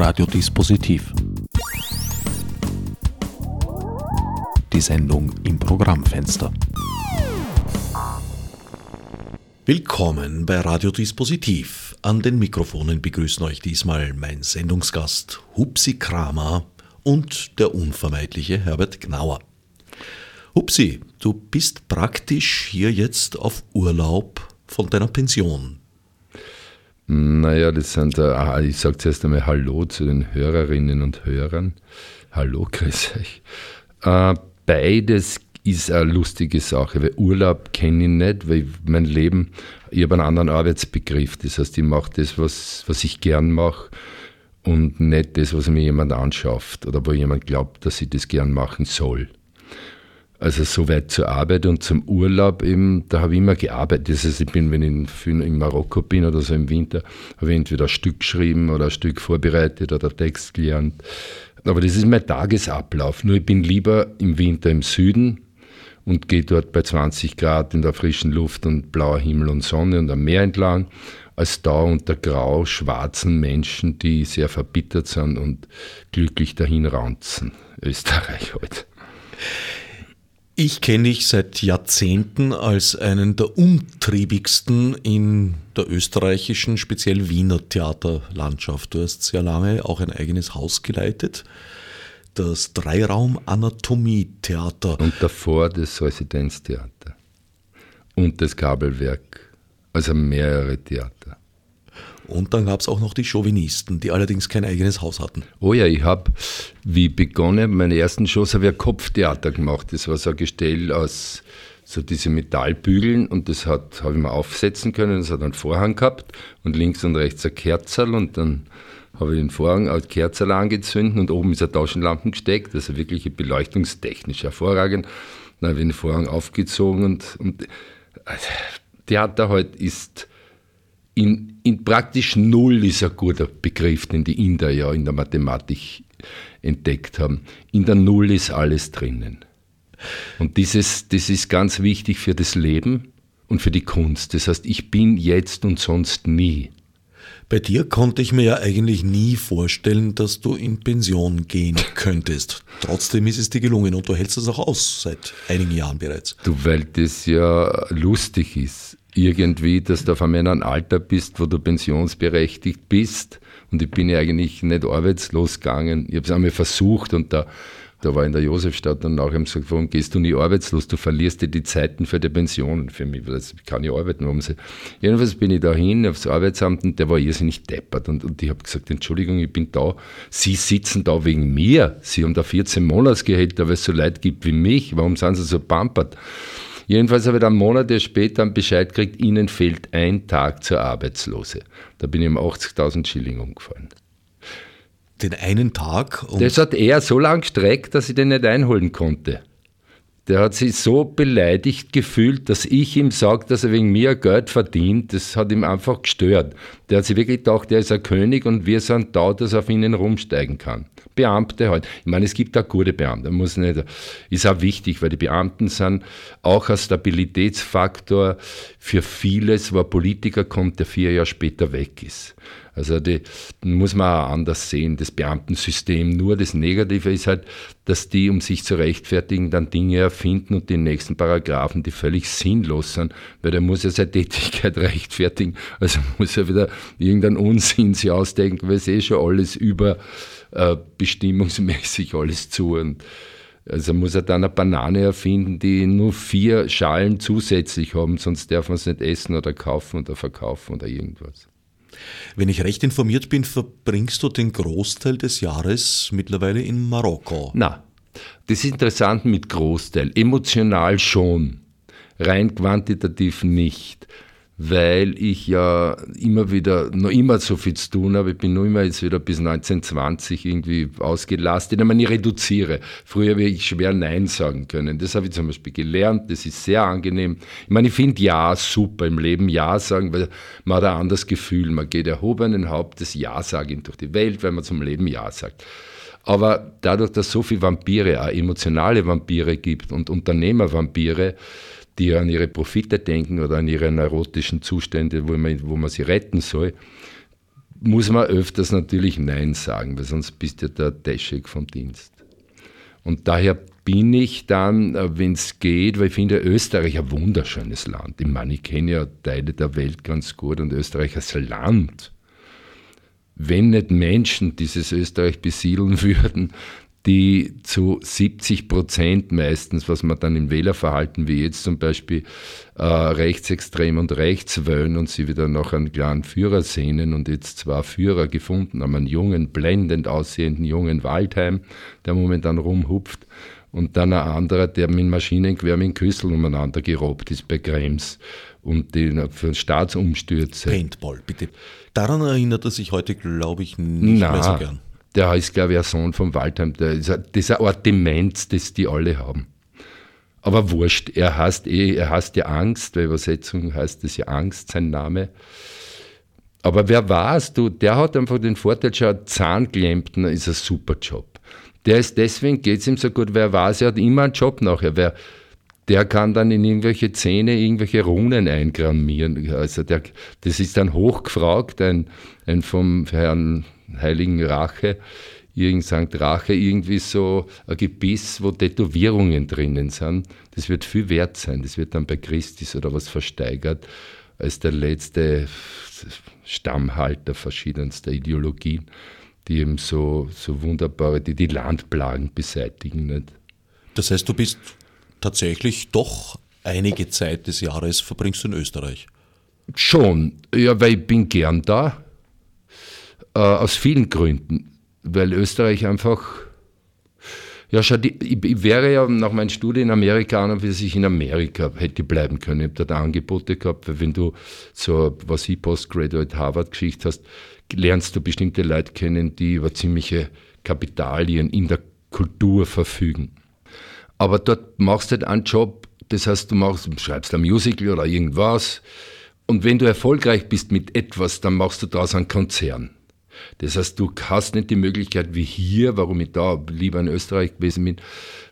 Radiodispositiv. Die Sendung im Programmfenster. Willkommen bei Radiodispositiv. An den Mikrofonen begrüßen euch diesmal mein Sendungsgast Hupsi Kramer und der unvermeidliche Herbert Gnauer. Hupsi, du bist praktisch hier jetzt auf Urlaub von deiner Pension. Naja, das sind, äh, ich sage zuerst einmal Hallo zu den Hörerinnen und Hörern. Hallo, grüß euch. Äh, beides ist eine lustige Sache, weil Urlaub kenne ich nicht, weil mein Leben, ich habe einen anderen Arbeitsbegriff. Das heißt, ich mache das, was, was ich gern mache und nicht das, was mir jemand anschafft oder wo jemand glaubt, dass ich das gern machen soll. Also soweit zur Arbeit und zum Urlaub eben, da habe ich immer gearbeitet. Das heißt, ich bin, wenn ich in Marokko bin oder so im Winter, habe ich entweder ein Stück geschrieben oder ein Stück vorbereitet oder Text gelernt. Aber das ist mein Tagesablauf. Nur ich bin lieber im Winter im Süden und gehe dort bei 20 Grad in der frischen Luft und blauer Himmel und Sonne und am Meer entlang, als da unter grau-schwarzen Menschen, die sehr verbittert sind und glücklich dahin raunzen. Österreich heute. Halt. Ich kenne dich seit Jahrzehnten als einen der umtriebigsten in der österreichischen, speziell Wiener Theaterlandschaft. Du hast sehr lange auch ein eigenes Haus geleitet, das Dreiraum-Anatomie-Theater. Und davor das Residenztheater und das Kabelwerk, also mehrere Theater. Und dann gab es auch noch die Chauvinisten, die allerdings kein eigenes Haus hatten. Oh ja, ich habe, wie begonnen, meine ersten Shows habe ich ein Kopftheater gemacht. Das war so ein Gestell aus so diese Metallbügeln und das habe ich mir aufsetzen können. Das hat einen Vorhang gehabt und links und rechts ein Kerzerl und dann habe ich den Vorhang als Kerzerl angezündet und oben ist eine Taschenlampe gesteckt, also wirklich beleuchtungstechnisch hervorragend. Dann habe ich den Vorhang aufgezogen und, und also, Theater heute halt ist in, in praktisch null ist ein guter Begriff, den die Inder ja in der Mathematik entdeckt haben. In der Null ist alles drinnen. Und dieses, das ist ganz wichtig für das Leben und für die Kunst. Das heißt, ich bin jetzt und sonst nie. Bei dir konnte ich mir ja eigentlich nie vorstellen, dass du in Pension gehen könntest. Trotzdem ist es dir gelungen und du hältst es auch aus seit einigen Jahren bereits. Du, weil das ja lustig ist irgendwie, dass du auf einmal in einem Alter bist, wo du pensionsberechtigt bist. Und ich bin ja eigentlich nicht arbeitslos gegangen. Ich habe es einmal versucht und da, da war in der Josefstadt haben sie gesagt, warum gehst du nie arbeitslos? Du verlierst dir die Zeiten für die Pension. Für mich, das kann ich arbeiten. Warum sie, jedenfalls bin ich da hin aufs Arbeitsamt und der war irrsinnig deppert. Und, und ich habe gesagt, Entschuldigung, ich bin da. Sie sitzen da wegen mir. Sie haben da 14 Monatsgehälter, weil es so Leid gibt wie mich. Warum sind sie so pampert? Jedenfalls habe ich dann Monate später einen Bescheid gekriegt, Ihnen fehlt ein Tag zur Arbeitslose. Da bin ich um 80.000 Schilling umgefallen. Den einen Tag? das hat er so lange gestreckt, dass ich den nicht einholen konnte. Der hat sich so beleidigt gefühlt, dass ich ihm sage, dass er wegen mir Geld verdient. Das hat ihm einfach gestört. Der hat sich wirklich gedacht, er ist ein König und wir sind da, dass er auf ihnen rumsteigen kann. Beamte halt. Ich meine, es gibt auch gute Beamte, muss nicht, ist auch wichtig, weil die Beamten sind auch ein Stabilitätsfaktor für vieles, wo ein Politiker kommt, der vier Jahre später weg ist. Also die muss man auch anders sehen, das Beamtensystem. Nur das Negative ist halt, dass die, um sich zu rechtfertigen, dann Dinge erfinden und die nächsten Paragraphen, die völlig sinnlos sind, weil der muss ja seine Tätigkeit rechtfertigen. Also muss er wieder irgendeinen Unsinn sich ausdenken, weil es eh schon alles über äh, bestimmungsmäßig alles zu. Und also muss er dann eine Banane erfinden, die nur vier Schalen zusätzlich haben, sonst darf man es nicht essen oder kaufen oder verkaufen oder irgendwas. Wenn ich recht informiert bin, verbringst du den Großteil des Jahres mittlerweile in Marokko. Na, das ist interessant mit Großteil. Emotional schon, rein quantitativ nicht weil ich ja immer wieder, noch immer so viel zu tun habe. Ich bin noch immer jetzt wieder bis 1920 irgendwie ausgelastet. Ich meine, ich reduziere. Früher habe ich schwer Nein sagen können. Das habe ich zum Beispiel gelernt. Das ist sehr angenehm. Ich meine, ich finde Ja super im Leben. Ja sagen, weil man hat ein anderes Gefühl. Man geht erhobenen Hauptes Ja sagen durch die Welt, weil man zum Leben Ja sagt. Aber dadurch, dass es so viele Vampire, auch emotionale Vampire gibt und Unternehmervampire, die an ihre Profite denken oder an ihre neurotischen Zustände, wo man, wo man sie retten soll, muss man öfters natürlich Nein sagen, weil sonst bist du der Deschek vom Dienst. Und daher bin ich dann, äh, wenn es geht, weil ich finde Österreich ein wunderschönes Land. Ich meine, ich kenne ja Teile der Welt ganz gut und Österreich als Land. Wenn nicht Menschen dieses Österreich besiedeln würden, die zu 70 Prozent meistens, was man dann im Wählerverhalten wie jetzt zum Beispiel äh, rechtsextrem und rechts wollen und sie wieder nach einem kleinen Führer sehnen und jetzt zwei Führer gefunden haben, einen jungen, blendend aussehenden jungen Waldheim, der momentan rumhupft und dann ein anderer, der mit Maschinengewehr mit Küssel umeinander gerobbt ist bei Krems und den für Staatsumstürze. Paintball, bitte. Daran erinnert er sich heute, glaube ich, nicht Na, mehr so gern. Der ist, glaube ich, ein Sohn von Waldheim. Der ist ein, das ist eine Art Demenz, das die alle haben. Aber wurscht, er heißt eh, er heißt ja Angst, bei Übersetzung heißt es ja Angst, sein Name. Aber wer war's, du, der hat einfach den Vorteil, schau, Zahnklempner ist ein super Job. Der ist deswegen, geht es ihm so gut, wer weiß, er hat immer einen Job nachher. Wer, der kann dann in irgendwelche Zähne irgendwelche Runen eingrammieren. Also der, das ist dann hochgefragt, ein, ein vom Herrn Heiligen Rache, irgend St. Rache, irgendwie so ein Gebiss, wo Tätowierungen drinnen sind. Das wird viel wert sein. Das wird dann bei Christus oder was versteigert als der letzte Stammhalter verschiedenster Ideologien, die eben so, so wunderbare, die die Landplagen beseitigen. Nicht? Das heißt, du bist tatsächlich doch einige Zeit des Jahres verbringst du in Österreich. Schon, ja, weil ich bin gern da. Äh, aus vielen Gründen. Weil Österreich einfach. Ja, schau, die, ich, ich, wäre ja nach meinem Studium in Amerika an und sich in Amerika hätte bleiben können. Ich habe dort Angebote gehabt, weil wenn du so, was ich Postgraduate Harvard-Geschichte hast, lernst du bestimmte Leute kennen, die über ziemliche Kapitalien in der Kultur verfügen. Aber dort machst du halt einen Job, das heißt, du machst, schreibst ein Musical oder irgendwas. Und wenn du erfolgreich bist mit etwas, dann machst du daraus einen Konzern. Das heißt, du hast nicht die Möglichkeit wie hier, warum ich da lieber in Österreich gewesen bin,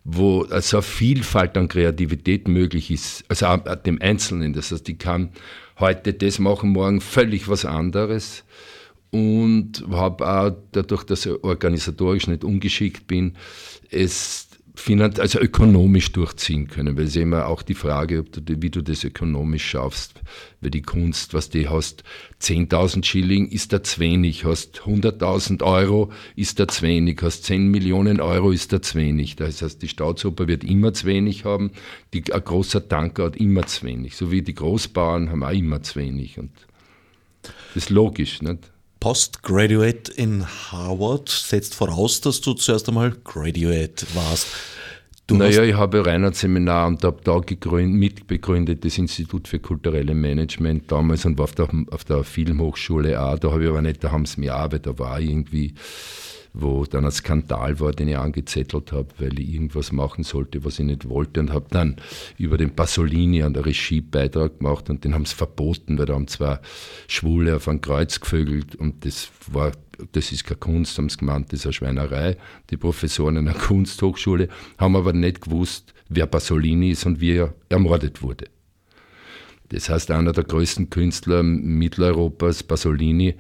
wo so eine Vielfalt an Kreativität möglich ist, also dem Einzelnen. Das heißt, ich kann heute das machen, morgen völlig was anderes und habe auch dadurch, dass ich organisatorisch nicht ungeschickt bin, es also ökonomisch durchziehen können, weil es ist immer auch die Frage, du, wie du das ökonomisch schaffst, weil die Kunst, was du hast, 10.000 Schilling ist da zu wenig, hast 100.000 Euro ist da zu wenig, hast 10 Millionen Euro ist da zu wenig. Das heißt, die Staatsoper wird immer zu wenig haben, die, ein großer Tanker hat immer zu wenig, so wie die Großbauern haben auch immer zu wenig und das ist logisch, nicht? Postgraduate in Harvard setzt voraus, dass du zuerst einmal Graduate warst. Du naja, ich habe Reinhard Seminar und habe da gegründet, mitbegründet das Institut für kulturelle Management damals und war auf der, auf der Filmhochschule auch. Da habe ich aber nicht, da haben sie mir auch, weil da war irgendwie wo dann ein Skandal war, den ich angezettelt habe, weil ich irgendwas machen sollte, was ich nicht wollte und habe dann über den Pasolini an der Regie Beitrag gemacht und den haben sie verboten, weil da haben zwei Schwule auf ein Kreuz gevögelt und das war das ist keine Kunst, haben sie gemeint, das ist eine Schweinerei. Die Professoren einer Kunsthochschule haben aber nicht gewusst, wer Pasolini ist und wie er ermordet wurde. Das heißt, einer der größten Künstler Mitteleuropas, Pasolini,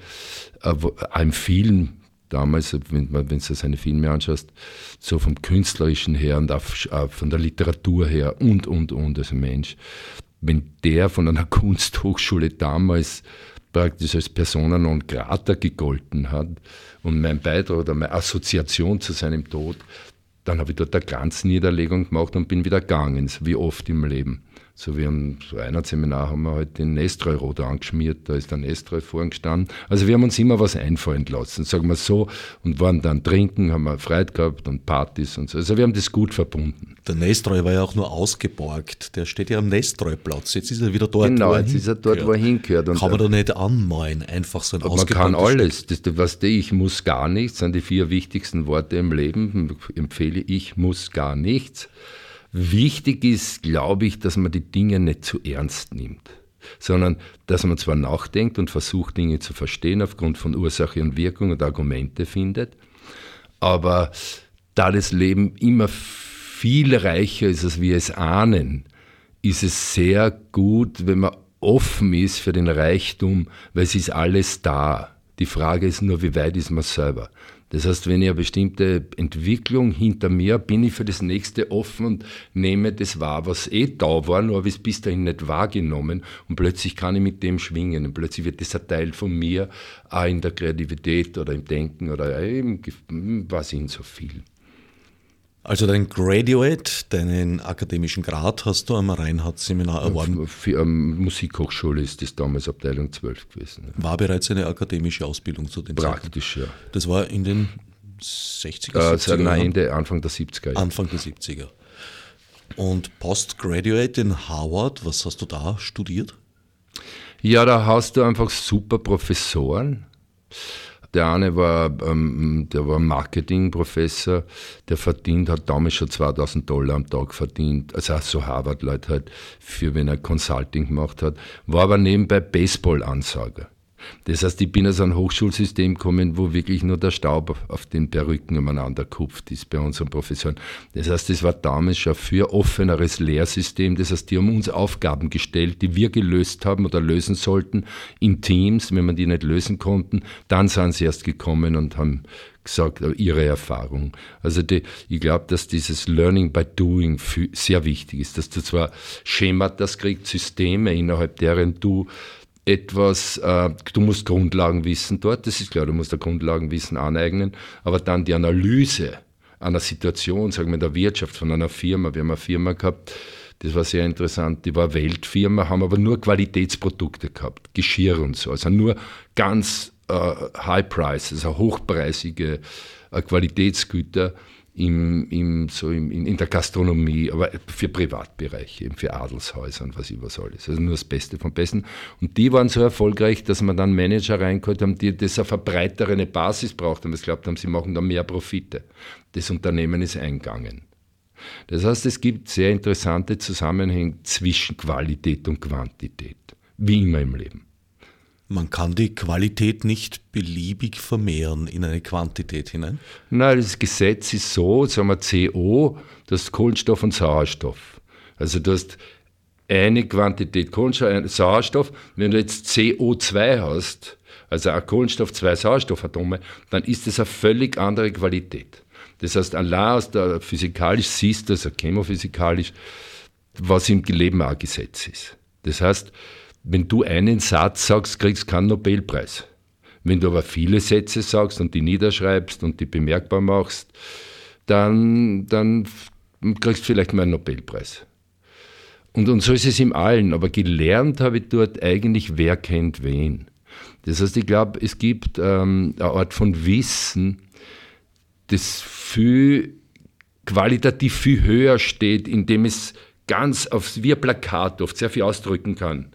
äh, im Film damals, wenn, wenn du seine Filme anschaust, so vom Künstlerischen her und auch von der Literatur her und, und, und als Mensch. Wenn der von einer Kunsthochschule damals praktisch als Persona non grata gegolten hat und mein Beitrag oder meine Assoziation zu seinem Tod, dann habe ich dort eine Glanzniederlegung gemacht und bin wieder gegangen, wie oft im Leben. So wie am so einer Seminar haben wir halt den Nestreu-Rot angeschmiert, da ist der Nestreu vorn gestanden. Also wir haben uns immer was einfallen lassen, sagen wir so, und waren dann trinken, haben wir Freude gehabt und Partys und so. Also wir haben das gut verbunden. Der Nestreu war ja auch nur ausgeborgt, der steht ja am Nestreu-Platz, jetzt ist er wieder dort, genau, wo er jetzt ist er dort, wo er hingehört. Kann man da nicht anmalen, einfach so ein Man kann alles, das, was die, ich muss gar nichts, sind die vier wichtigsten Worte im Leben, empfehle ich muss gar nichts. Wichtig ist, glaube ich, dass man die Dinge nicht zu ernst nimmt, sondern dass man zwar nachdenkt und versucht, Dinge zu verstehen aufgrund von Ursache und Wirkung und Argumente findet, aber da das Leben immer viel reicher ist, als wir es ahnen, ist es sehr gut, wenn man offen ist für den Reichtum, weil es ist alles da. Die Frage ist nur, wie weit ist man selber? Das heißt, wenn ich eine bestimmte Entwicklung hinter mir bin ich für das nächste offen und nehme das wahr, was eh da war, nur habe ich es bis dahin nicht wahrgenommen und plötzlich kann ich mit dem schwingen und plötzlich wird das ein Teil von mir, auch in der Kreativität oder im Denken oder eben, was in so viel. Also dein Graduate, deinen akademischen Grad hast du am Reinhardt-Seminar erworben? Für eine Musikhochschule ist das damals Abteilung 12 gewesen. War bereits eine akademische Ausbildung zu dem Praktisch, Zeitpunkt? ja. Das war in den 60er, äh, 70er? Nein, Ende, Anfang der 70er. Jahre. Anfang der 70er. Und Postgraduate in Harvard, was hast du da studiert? Ja, da hast du einfach super Professoren. Der eine war, ähm, der war Marketingprofessor, der verdient, hat damals schon 2000 Dollar am Tag verdient, also auch so Harvard-Leute halt, für wenn er Consulting gemacht hat, war aber nebenbei Baseball-Ansager. Das heißt, ich bin aus einem Hochschulsystem gekommen, wo wirklich nur der Staub auf den Perücken umeinander kupft ist bei unseren Professoren. Das heißt, das war damals schon für offeneres Lehrsystem. Das heißt, die haben uns Aufgaben gestellt, die wir gelöst haben oder lösen sollten in Teams. Wenn wir die nicht lösen konnten, dann sind sie erst gekommen und haben gesagt, ihre Erfahrung. Also die, ich glaube, dass dieses Learning by Doing sehr wichtig ist, dass du zwar Schemata kriegst, Systeme, innerhalb deren du etwas, äh, du musst Grundlagen wissen dort, das ist klar, du musst da Grundlagenwissen aneignen, aber dann die Analyse einer Situation, sagen wir in der Wirtschaft von einer Firma, wir haben eine Firma gehabt, das war sehr interessant, die war Weltfirma, haben aber nur Qualitätsprodukte gehabt, Geschirr und so, also nur ganz äh, High Price, also hochpreisige äh, Qualitätsgüter im, im, so im, in, der Gastronomie, aber für Privatbereiche, für Adelshäuser und was was alles. Also nur das Beste vom Besten. Und die waren so erfolgreich, dass man dann Manager reingeholt haben, die das auf eine breitere Basis braucht und das glaubt haben, sie machen da mehr Profite. Das Unternehmen ist eingegangen. Das heißt, es gibt sehr interessante Zusammenhänge zwischen Qualität und Quantität, wie immer im Leben. Man kann die Qualität nicht beliebig vermehren in eine Quantität hinein? Nein, das Gesetz ist so, sagen wir CO, das ist Kohlenstoff und Sauerstoff. Also du hast eine Quantität Kohlenstoff, Sauerstoff, wenn du jetzt CO2 hast, also ein Kohlenstoff, zwei Sauerstoffatome, dann ist das eine völlig andere Qualität. Das heißt, allein aus der physikalisch siehst du, also chemophysikalisch, was im Leben auch Gesetz ist. Das heißt, wenn du einen Satz sagst, kriegst du keinen Nobelpreis. Wenn du aber viele Sätze sagst und die niederschreibst und die bemerkbar machst, dann, dann kriegst du vielleicht mal einen Nobelpreis. Und, und so ist es im Allen. Aber gelernt habe ich dort eigentlich, wer kennt wen. Das heißt, ich glaube, es gibt ähm, eine Art von Wissen, das viel qualitativ viel höher steht, indem es ganz aufs, wie ein Plakat oft sehr viel ausdrücken kann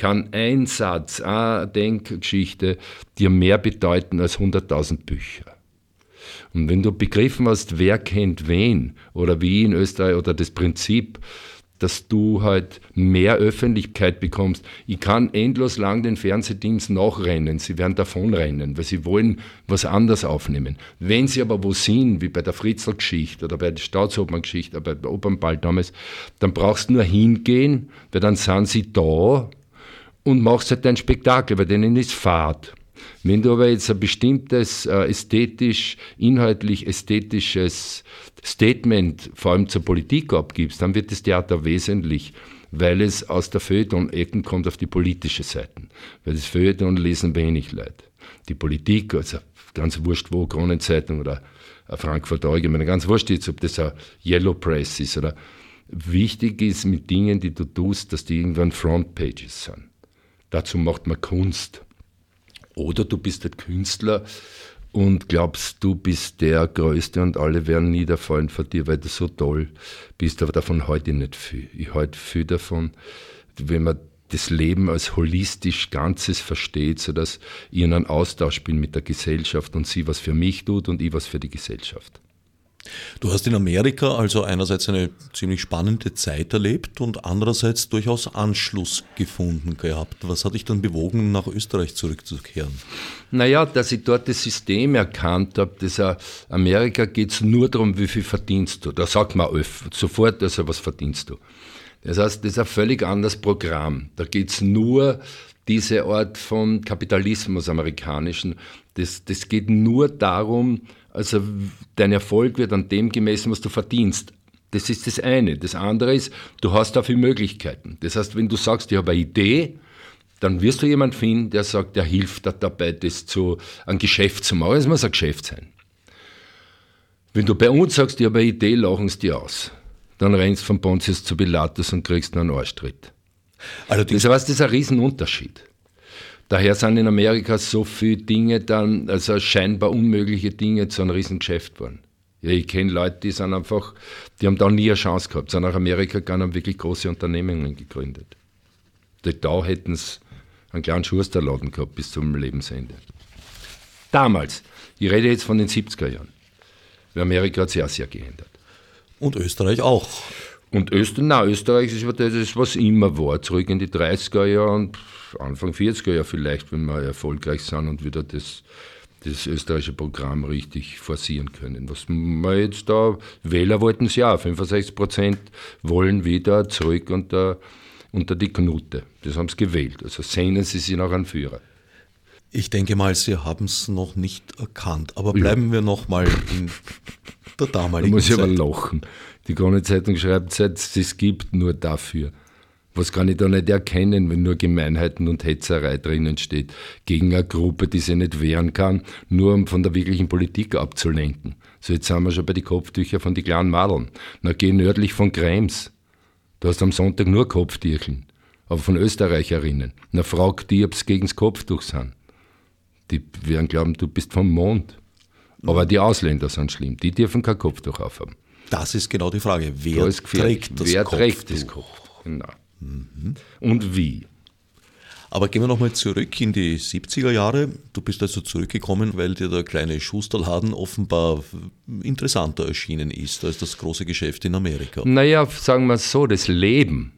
kann ein Satz, eine Denkgeschichte dir mehr bedeuten als 100.000 Bücher. Und wenn du begriffen hast, wer kennt wen, oder wie in Österreich, oder das Prinzip, dass du halt mehr Öffentlichkeit bekommst. Ich kann endlos lang den Fernsehdienst nachrennen. Sie werden davonrennen, weil sie wollen was anderes aufnehmen. Wenn sie aber wo sind, wie bei der Fritzl-Geschichte oder bei der Staatsobern-Geschichte oder bei der Opernball damals, dann brauchst du nur hingehen, weil dann sind sie da und machst halt dein Spektakel, weil denen ist Fahrt. Wenn du aber jetzt ein bestimmtes äh, ästhetisch, inhaltlich ästhetisches Statement vor allem zur Politik abgibst, dann wird das Theater wesentlich, weil es aus der Feuilleton-Ecken kommt auf die politische Seite. Weil das Feuilleton lesen wenig Leute. Die Politik, also ganz wurscht wo, Kronenzeitung oder Frankfurt Allgemeine, ganz wurscht jetzt, ob das ein Yellow Press ist oder wichtig ist mit Dingen, die du tust, dass die irgendwann Frontpages sind. Dazu macht man Kunst. Oder du bist ein Künstler und glaubst, du bist der Größte und alle werden niederfallen vor dir, weil du so toll bist. Aber davon heute nicht viel. Ich halte viel davon, wenn man das Leben als holistisch Ganzes versteht, sodass ich in einen Austausch bin mit der Gesellschaft und sie was für mich tut und ich was für die Gesellschaft. Du hast in Amerika also einerseits eine ziemlich spannende Zeit erlebt und andererseits durchaus Anschluss gefunden gehabt. Was hat dich dann bewogen, nach Österreich zurückzukehren? Naja, dass ich dort das System erkannt habe, dass Amerika geht es nur darum, wie viel verdienst du. Da sagt man sofort, also was verdienst du. Das heißt, das ist ein völlig anderes Programm. Da geht es nur diese Art von Kapitalismus amerikanischen. Das, das geht nur darum, also dein Erfolg wird an dem gemessen, was du verdienst. Das ist das eine. Das andere ist, du hast dafür Möglichkeiten. Das heißt, wenn du sagst, ich habe eine Idee, dann wirst du jemanden finden, der sagt, der hilft dir dabei, das zu, ein Geschäft zu machen. Es muss ein Geschäft sein. Wenn du bei uns sagst, ich habe eine Idee, lachen sie dir aus. Dann rennst du von Pontius zu Pilatus und kriegst einen Arschtritt. Allerdings das heißt, das ist ein Riesenunterschied. Daher sind in Amerika so viele Dinge dann, also scheinbar unmögliche Dinge zu einem Riesengeschäft geworden. Ja, ich kenne Leute, die sind einfach, die haben da nie eine Chance gehabt, sind nach Amerika gegangen und wirklich große Unternehmungen gegründet. Da hätten sie einen kleinen Schusterladen gehabt bis zum Lebensende. Damals, ich rede jetzt von den 70er Jahren. Amerika hat sich auch sehr geändert. Und Österreich auch. Und Österreich, na, Österreich ist das, was immer war, zurück in die 30er Jahre und Anfang 40er Jahre vielleicht, wenn wir erfolgreich sind und wieder das, das österreichische Programm richtig forcieren können. Was wir jetzt da, Wähler wollten es ja, 65 Prozent wollen wieder zurück unter, unter die Knute. Das haben sie gewählt. Also sehnen sie sich nach einem Führer. Ich denke mal, Sie haben es noch nicht erkannt. Aber bleiben ja. wir noch mal in der damaligen Zeit. Da muss ich aber lachen. Die Krone-Zeitung schreibt, seit es gibt, nur dafür. Was kann ich da nicht erkennen, wenn nur Gemeinheiten und Hetzerei drinnen steht, gegen eine Gruppe, die sich nicht wehren kann, nur um von der wirklichen Politik abzulenken. So, jetzt sind wir schon bei den Kopftüchern von den kleinen Madeln. Na, geh nördlich von Krems. Du hast am Sonntag nur Kopftücheln, aber von Österreicherinnen. Na, frag die, ob sie gegen das Kopftuch sind. Die werden glauben, du bist vom Mond. Aber die Ausländer sind schlimm, die dürfen kein Kopftuch aufhaben. Das ist genau die Frage. Wer da trägt das Wer Kopftuch? trägt das Kopftuch? Genau. Mhm. Und wie? Aber gehen wir nochmal zurück in die 70er Jahre. Du bist also zurückgekommen, weil dir der kleine Schusterladen offenbar interessanter erschienen ist als das große Geschäft in Amerika. Naja, sagen wir es so, das Leben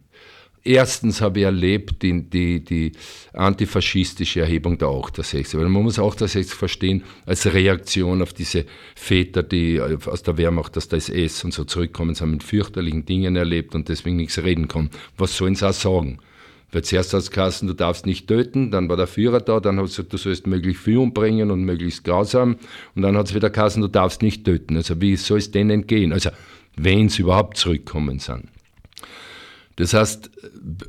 Erstens habe ich erlebt die, die, die antifaschistische Erhebung der 68. Weil man muss 68 verstehen als Reaktion auf diese Väter, die aus der Wehrmacht, aus der SS und so zurückkommen, haben mit fürchterlichen Dingen erlebt und deswegen nichts reden können. Was sollen sie auch sagen? Weil zuerst hat es du darfst nicht töten, dann war der Führer da, dann hat es gesagt, du sollst möglichst viel umbringen und möglichst grausam und dann hat es wieder geheißen, du darfst nicht töten. Also wie soll es denen gehen? Also wenn sie überhaupt zurückkommen sind. Das heißt,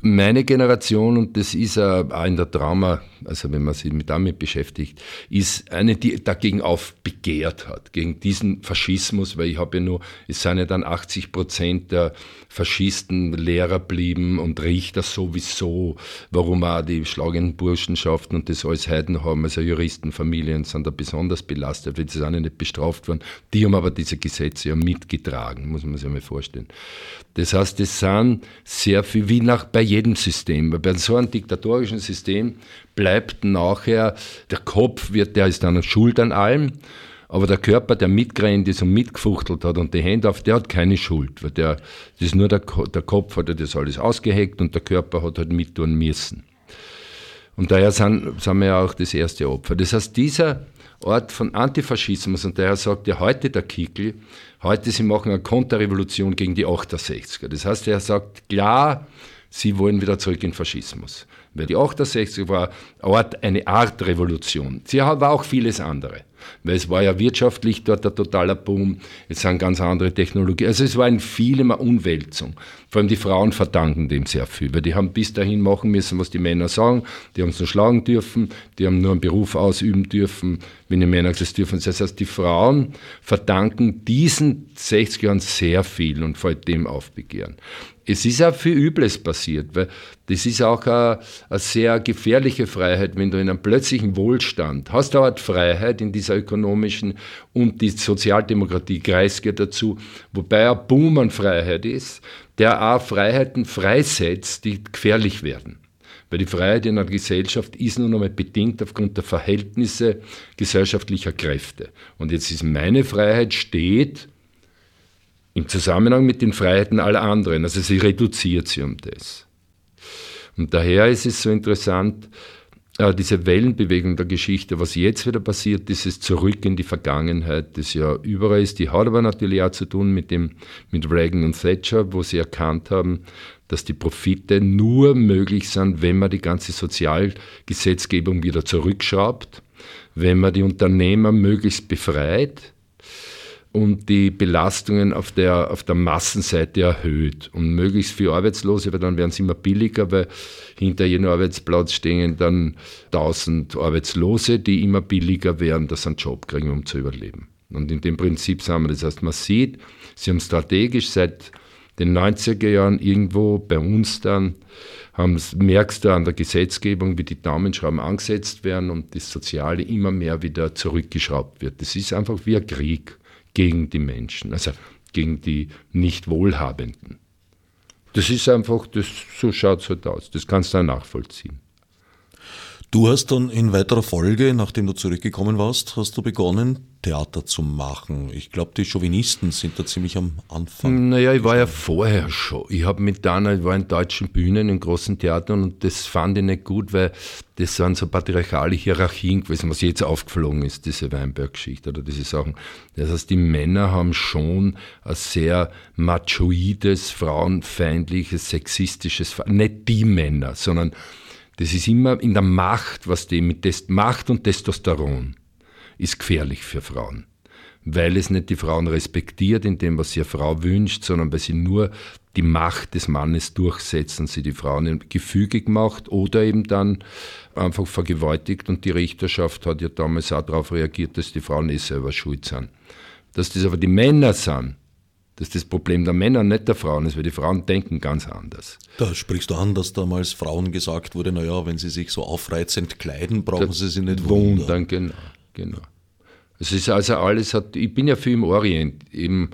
meine Generation, und das ist auch in der Trauma, also wenn man sich damit beschäftigt, ist eine, die dagegen aufbegehrt hat, gegen diesen Faschismus, weil ich habe ja nur, es sind ja dann 80 Prozent der Faschisten Lehrer blieben und Richter sowieso, warum auch die schlagenden Burschenschaften und das alles Heiden haben, also Juristenfamilien sind da besonders belastet, weil sie sind ja nicht bestraft worden. Die haben aber diese Gesetze ja mitgetragen, muss man sich mal vorstellen. Das heißt, es sind sehr viel, wie nach, bei jedem System. Bei so einem diktatorischen System bleibt nachher, der Kopf wird, der ist dann schuld an allem, aber der Körper, der mitgerannt ist und mitgefuchtelt hat und die Hände auf, der hat keine Schuld, weil der, das ist nur der, der Kopf hat das alles ausgeheckt und der Körper hat halt mittun müssen. Und daher sind, sind wir ja auch das erste Opfer. Das heißt, dieser Ort von Antifaschismus und daher sagt ja heute der Kickel, heute sie machen eine Konterrevolution gegen die 68er. Das heißt, er sagt klar, sie wollen wieder zurück in Faschismus. Weil die 68er war eine Art Revolution. Sie war auch vieles andere weil es war ja wirtschaftlich dort ein totaler Boom, es sind ganz andere Technologien. Also es war in vielem eine Umwälzung. Vor allem die Frauen verdanken dem sehr viel, weil die haben bis dahin machen müssen, was die Männer sagen, die haben es nur schlagen dürfen, die haben nur einen Beruf ausüben dürfen, wenn die Männer das dürfen. Das heißt, die Frauen verdanken diesen 60 Jahren sehr viel und vor dem Aufbegehren es ist auch viel Übles passiert, weil das ist auch eine, eine, sehr gefährliche Freiheit, wenn du in einem plötzlichen Wohlstand hast, auch Freiheit in dieser ökonomischen und die Sozialdemokratie kreist dazu, wobei ein Boom an Freiheit ist, der auch Freiheiten freisetzt, die gefährlich werden. Weil die Freiheit in einer Gesellschaft ist nun einmal bedingt aufgrund der Verhältnisse gesellschaftlicher Kräfte. Und jetzt ist meine Freiheit steht im Zusammenhang mit den Freiheiten aller anderen. Also sie reduziert sie um das. Und daher ist es so interessant, äh, diese Wellenbewegung der Geschichte, was jetzt wieder passiert, dieses Zurück in die Vergangenheit, das ja überall ist, die hat aber natürlich auch zu tun mit, dem, mit Reagan und Thatcher, wo sie erkannt haben, dass die Profite nur möglich sind, wenn man die ganze Sozialgesetzgebung wieder zurückschraubt, wenn man die Unternehmer möglichst befreit und die Belastungen auf der, auf der Massenseite erhöht und möglichst viele Arbeitslose, weil dann werden sie immer billiger, weil hinter jedem Arbeitsplatz stehen dann tausend Arbeitslose, die immer billiger werden, dass sie einen Job kriegen, um zu überleben. Und in dem Prinzip sind wir das. heißt, man sieht, sie haben strategisch seit den 90er Jahren irgendwo bei uns dann, haben, merkst du an der Gesetzgebung, wie die Daumenschrauben angesetzt werden und das Soziale immer mehr wieder zurückgeschraubt wird. Das ist einfach wie ein Krieg gegen die Menschen, also gegen die Nicht-Wohlhabenden. Das ist einfach, das, so schaut es halt aus. Das kannst du auch nachvollziehen. Du hast dann in weiterer Folge, nachdem du zurückgekommen warst, hast du begonnen, Theater zu machen. Ich glaube, die Chauvinisten sind da ziemlich am Anfang. Naja, ich war ja vorher schon. Ich habe mit Dana, ich war in deutschen Bühnen, in großen Theatern und das fand ich nicht gut, weil das waren so patriarchale Hierarchien gewesen, was jetzt aufgeflogen ist, diese Weinberg-Geschichte oder diese Sachen. Das heißt, die Männer haben schon ein sehr machoides, frauenfeindliches, sexistisches, nicht die Männer, sondern das ist immer in der Macht, was die mit Macht und Testosteron ist gefährlich für Frauen. Weil es nicht die Frauen respektiert in dem, was sie eine Frau wünscht, sondern weil sie nur die Macht des Mannes durchsetzen, sie die Frauen gefügig macht oder eben dann einfach vergewaltigt. Und die Richterschaft hat ja damals auch darauf reagiert, dass die Frauen eh selber schuld sind. Dass das aber die Männer sind, dass das Problem der Männer, nicht der Frauen ist, weil die Frauen denken ganz anders. Da sprichst du an, dass damals Frauen gesagt wurde, naja, wenn sie sich so aufreizend kleiden, brauchen das sie sich nicht wundern. wundern. Genau, genau. Es ist also alles hat, ich bin ja viel im Orient eben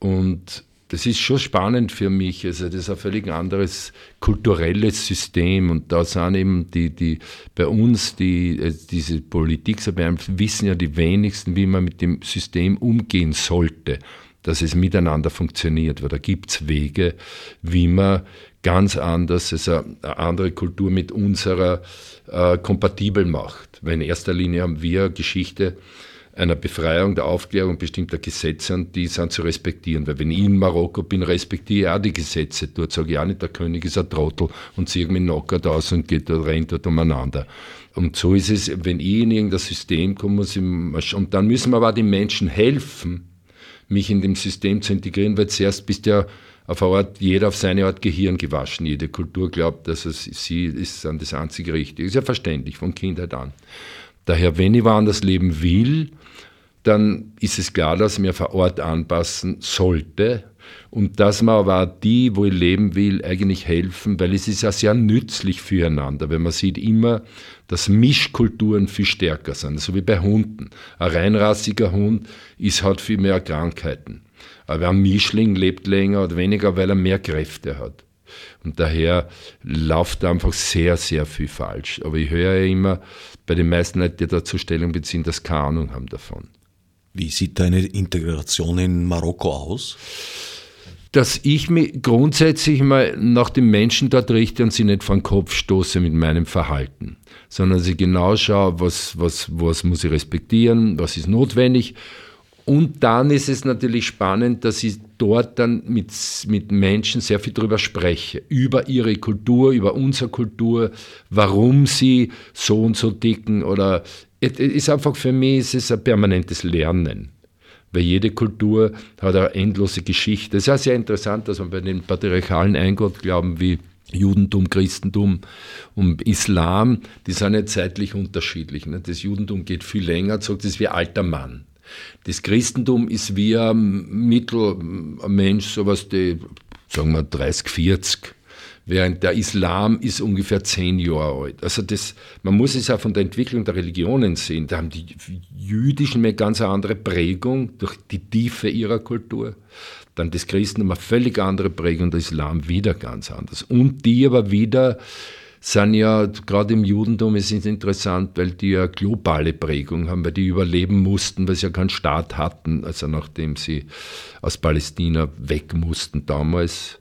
und das ist schon spannend für mich. Also das ist ein völlig anderes kulturelles System und da sind eben die, die bei uns die äh, diese Politik, wissen ja die wenigsten, wie man mit dem System umgehen sollte dass es miteinander funktioniert, weil da gibt es Wege, wie man ganz anders, also eine andere Kultur mit unserer äh, kompatibel macht. Weil in erster Linie haben wir Geschichte einer Befreiung, der Aufklärung bestimmter Gesetze und die sind zu respektieren. Weil wenn ich in Marokko bin, respektiere ich auch die Gesetze. Dort sage ich auch nicht, der König ist ein Trottel und ziehe mich knockert aus und geht dort, rennt dort umeinander. Und so ist es, wenn ich in irgendein System komme, muss ich, und dann müssen wir aber den Menschen helfen, mich in dem System zu integrieren, weil zuerst bist ja eine Art, jeder auf seine Art Gehirn gewaschen. Jede Kultur glaubt, dass es sie ist an das einzige Richtige. Ist ja verständlich, von Kindheit an. Daher, wenn ich woanders leben will, dann ist es klar, dass ich mir einen Ort anpassen sollte, und dass man aber auch die, wo ich leben will, eigentlich helfen, weil es ist ja sehr nützlich füreinander, wenn man sieht immer, dass Mischkulturen viel stärker sind, so wie bei Hunden. Ein reinrassiger Hund ist, hat viel mehr Krankheiten. Aber ein Mischling lebt länger oder weniger, weil er mehr Kräfte hat. Und daher läuft einfach sehr, sehr viel falsch. Aber ich höre ja immer bei den meisten Leuten, die dazu Stellung beziehen, dass keine Ahnung haben davon. Wie sieht deine Integration in Marokko aus? dass ich mich grundsätzlich mal nach den Menschen dort richte und sie nicht vor den Kopf stoße mit meinem Verhalten, sondern sie genau schaue, was, was, was muss ich respektieren, was ist notwendig. Und dann ist es natürlich spannend, dass ich dort dann mit, mit Menschen sehr viel darüber spreche, über ihre Kultur, über unsere Kultur, warum sie so und so dicken oder es ist einfach für mich es ist ein permanentes Lernen weil jede Kultur hat eine endlose Geschichte. Es ist ja sehr interessant, dass man bei den patriarchalen Eingottglauben wie Judentum, Christentum und Islam, die sind ja zeitlich unterschiedlich. Ne? Das Judentum geht viel länger zurück, das ist wie alter Mann. Das Christentum ist wie ein Mittelmensch, sowas, die, sagen wir, 30, 40 während der Islam ist ungefähr zehn Jahre alt. Also das, man muss es auch von der Entwicklung der Religionen sehen. Da haben die Jüdischen eine ganz andere Prägung durch die Tiefe ihrer Kultur. Dann das Christentum eine völlig andere Prägung, der Islam wieder ganz anders. Und die aber wieder sind ja, gerade im Judentum ist es interessant, weil die ja globale Prägung haben, weil die überleben mussten, weil sie ja keinen Staat hatten, also nachdem sie aus Palästina weg mussten damals.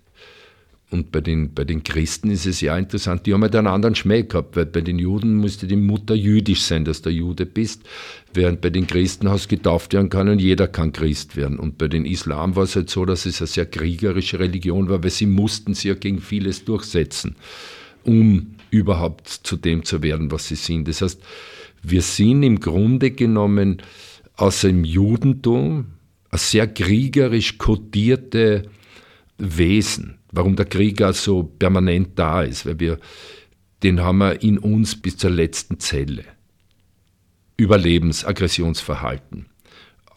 Und bei den, bei den Christen ist es ja interessant, die haben halt einen anderen Schmäh gehabt, weil bei den Juden musste die Mutter jüdisch sein, dass du Jude bist, während bei den Christen hast du getauft werden können und jeder kann Christ werden. Und bei den Islam war es halt so, dass es eine sehr kriegerische Religion war, weil sie mussten sich ja gegen vieles durchsetzen, um überhaupt zu dem zu werden, was sie sind. Das heißt, wir sind im Grunde genommen außer im Judentum eine sehr kriegerisch kodierte Wesen warum der Krieg so permanent da ist, weil wir, den haben wir in uns bis zur letzten Zelle. Überlebensaggressionsverhalten.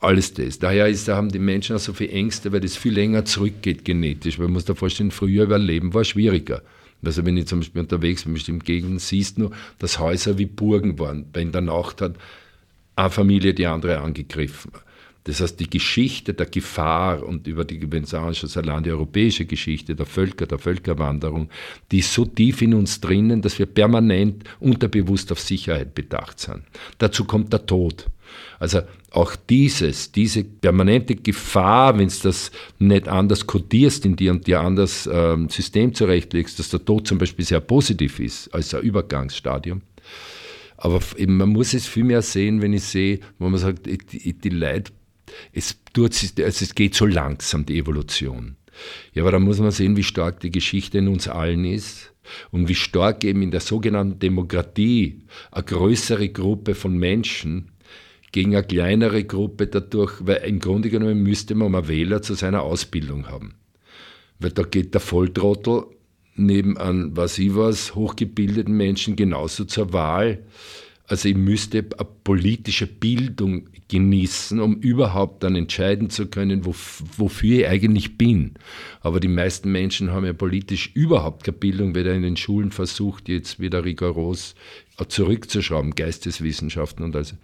Alles das. Daher ist, da haben die Menschen auch so viel Ängste, weil das viel länger zurückgeht genetisch. Man muss da vorstellen, früher überleben war schwieriger. Also wenn ich zum Beispiel unterwegs bin, in bestimmten Gegenden, siehst du, dass Häuser wie Burgen waren. In der Nacht hat eine Familie die andere angegriffen. Das heißt, die Geschichte der Gefahr und über die, wenn Sie anschauen, allein die europäische Geschichte der Völker, der Völkerwanderung, die ist so tief in uns drinnen, dass wir permanent unterbewusst auf Sicherheit bedacht sind. Dazu kommt der Tod. Also auch dieses, diese permanente Gefahr, wenn es das nicht anders kodierst in dir und dir anders ähm, System zurechtlegst, dass der Tod zum Beispiel sehr positiv ist als ein Übergangsstadium. Aber eben, man muss es viel mehr sehen, wenn ich sehe, wo man sagt, die, die Leute es, also es geht so langsam, die Evolution. Ja, aber da muss man sehen, wie stark die Geschichte in uns allen ist und wie stark eben in der sogenannten Demokratie eine größere Gruppe von Menschen gegen eine kleinere Gruppe dadurch, weil im Grunde genommen müsste man einen Wähler zu seiner Ausbildung haben. Weil da geht der Volltrottel neben an, was ich was, hochgebildeten Menschen genauso zur Wahl also ich müsste eine politische Bildung genießen, um überhaupt dann entscheiden zu können, wofür ich eigentlich bin. Aber die meisten Menschen haben ja politisch überhaupt keine Bildung, weder in den Schulen versucht, jetzt wieder rigoros zurückzuschrauben, Geisteswissenschaften und also.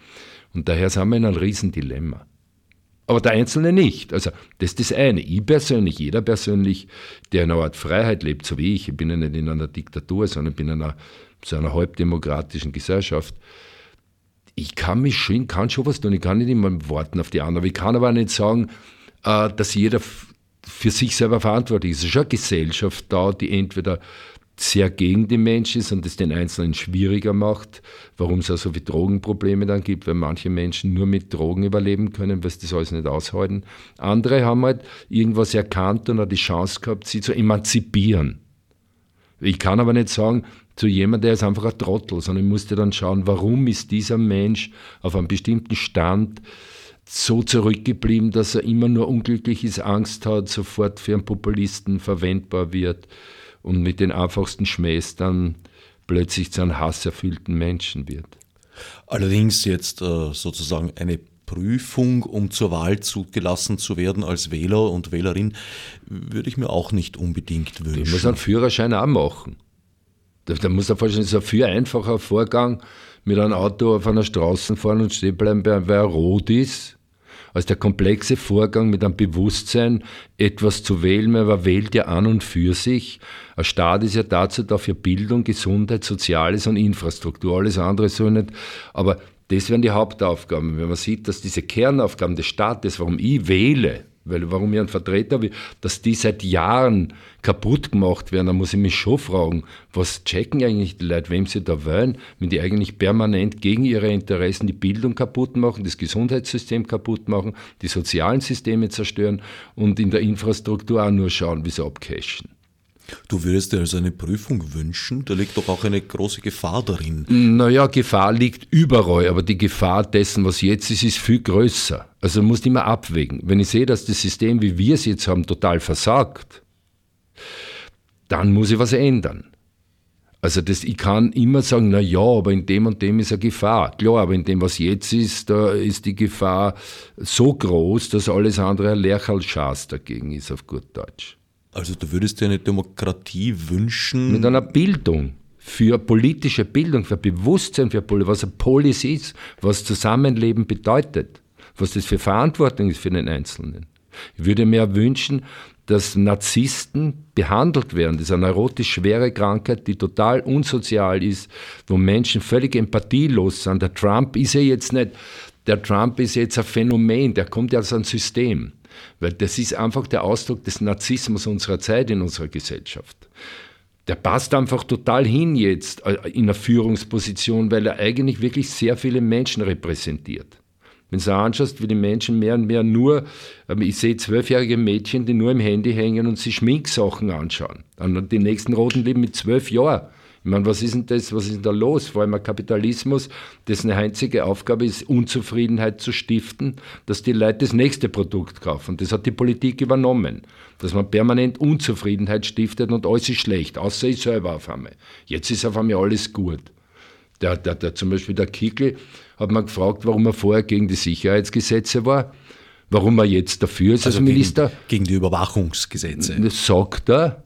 Und daher sind wir in einem Riesendilemma. Aber der Einzelne nicht. Also das ist das eine. Ich persönlich, jeder persönlich, der in einer Art Freiheit lebt, so wie ich, ich bin ja nicht in einer Diktatur, sondern bin in einer so einer halbdemokratischen Gesellschaft, ich kann mich schon, kann schon was tun, ich kann nicht immer warten auf die anderen, ich kann aber nicht sagen, äh, dass jeder für sich selber verantwortlich ist. Es ist schon eine Gesellschaft da, die entweder sehr gegen die Menschen ist und es den Einzelnen schwieriger macht, warum es auch so viele Drogenprobleme dann gibt, weil manche Menschen nur mit Drogen überleben können, weil sie das alles nicht aushalten. Andere haben halt irgendwas erkannt und auch die Chance gehabt, sie zu emanzipieren. Ich kann aber nicht sagen, zu jemandem, der ist einfach ein Trottel, sondern ich musste dann schauen, warum ist dieser Mensch auf einem bestimmten Stand so zurückgeblieben, dass er immer nur unglücklich ist, Angst hat, sofort für einen Populisten verwendbar wird und mit den einfachsten Schmähs dann plötzlich zu einem hasserfüllten Menschen wird. Allerdings jetzt äh, sozusagen eine Prüfung, um zur Wahl zugelassen zu werden als Wähler und Wählerin, würde ich mir auch nicht unbedingt wünschen. Ich muss einen Führerschein auch machen. Da, muss er vorstellen, das ist ein viel einfacher Vorgang, mit einem Auto auf einer Straße fahren und stehen bleiben, weil er rot ist, als der komplexe Vorgang mit einem Bewusstsein, etwas zu wählen, weil man wählt ja an und für sich. Ein Staat ist ja dazu da für Bildung, Gesundheit, Soziales und Infrastruktur. Alles andere soll nicht. Aber das wären die Hauptaufgaben. Wenn man sieht, dass diese Kernaufgaben des Staates, warum ich wähle, weil warum ich einen Vertreter will, dass die seit Jahren kaputt gemacht werden, da muss ich mich schon fragen, was checken eigentlich die Leute, wem sie da wollen, wenn die eigentlich permanent gegen ihre Interessen die Bildung kaputt machen, das Gesundheitssystem kaputt machen, die sozialen Systeme zerstören und in der Infrastruktur auch nur schauen, wie sie abcashen. Du würdest dir also eine Prüfung wünschen? Da liegt doch auch eine große Gefahr darin. Naja, Gefahr liegt überall, aber die Gefahr dessen, was jetzt ist, ist viel größer. Also man muss immer abwägen. Wenn ich sehe, dass das System, wie wir es jetzt haben, total versagt, dann muss ich was ändern. Also das, ich kann immer sagen, na ja, aber in dem und dem ist eine Gefahr. Klar, aber in dem, was jetzt ist, da ist die Gefahr so groß, dass alles andere ein Lerchalschaß dagegen ist, auf gut Deutsch. Also du würdest dir eine Demokratie wünschen? Mit einer Bildung. Für politische Bildung, für Bewusstsein, für was eine Polis ist, was Zusammenleben bedeutet, was das für Verantwortung ist für den Einzelnen. Ich würde mir wünschen, dass Narzissten behandelt werden. Das ist eine neurotisch schwere Krankheit, die total unsozial ist, wo Menschen völlig empathielos sind. Der Trump ist ja jetzt nicht, der Trump ist jetzt ein Phänomen, der kommt ja aus einem System. Weil das ist einfach der Ausdruck des Narzissmus unserer Zeit in unserer Gesellschaft. Der passt einfach total hin jetzt äh, in einer Führungsposition, weil er eigentlich wirklich sehr viele Menschen repräsentiert. Wenn du anschaust, wie die Menschen mehr und mehr nur, ähm, ich sehe zwölfjährige Mädchen, die nur im Handy hängen und sich Schminksachen anschauen. Dann die nächsten roten Leben mit zwölf Jahren. Ich meine, was ist denn das, was ist denn da los? Vor allem ein Kapitalismus, dessen einzige Aufgabe ist, Unzufriedenheit zu stiften, dass die Leute das nächste Produkt kaufen. Das hat die Politik übernommen. Dass man permanent Unzufriedenheit stiftet und alles ist schlecht, außer ich selber auf einmal. Jetzt ist auf einmal alles gut. Der, der, der, zum Beispiel der Kickel hat man gefragt, warum er vorher gegen die Sicherheitsgesetze war, warum er jetzt dafür ist also als Minister. Gegen, gegen die Überwachungsgesetze. Sagt er,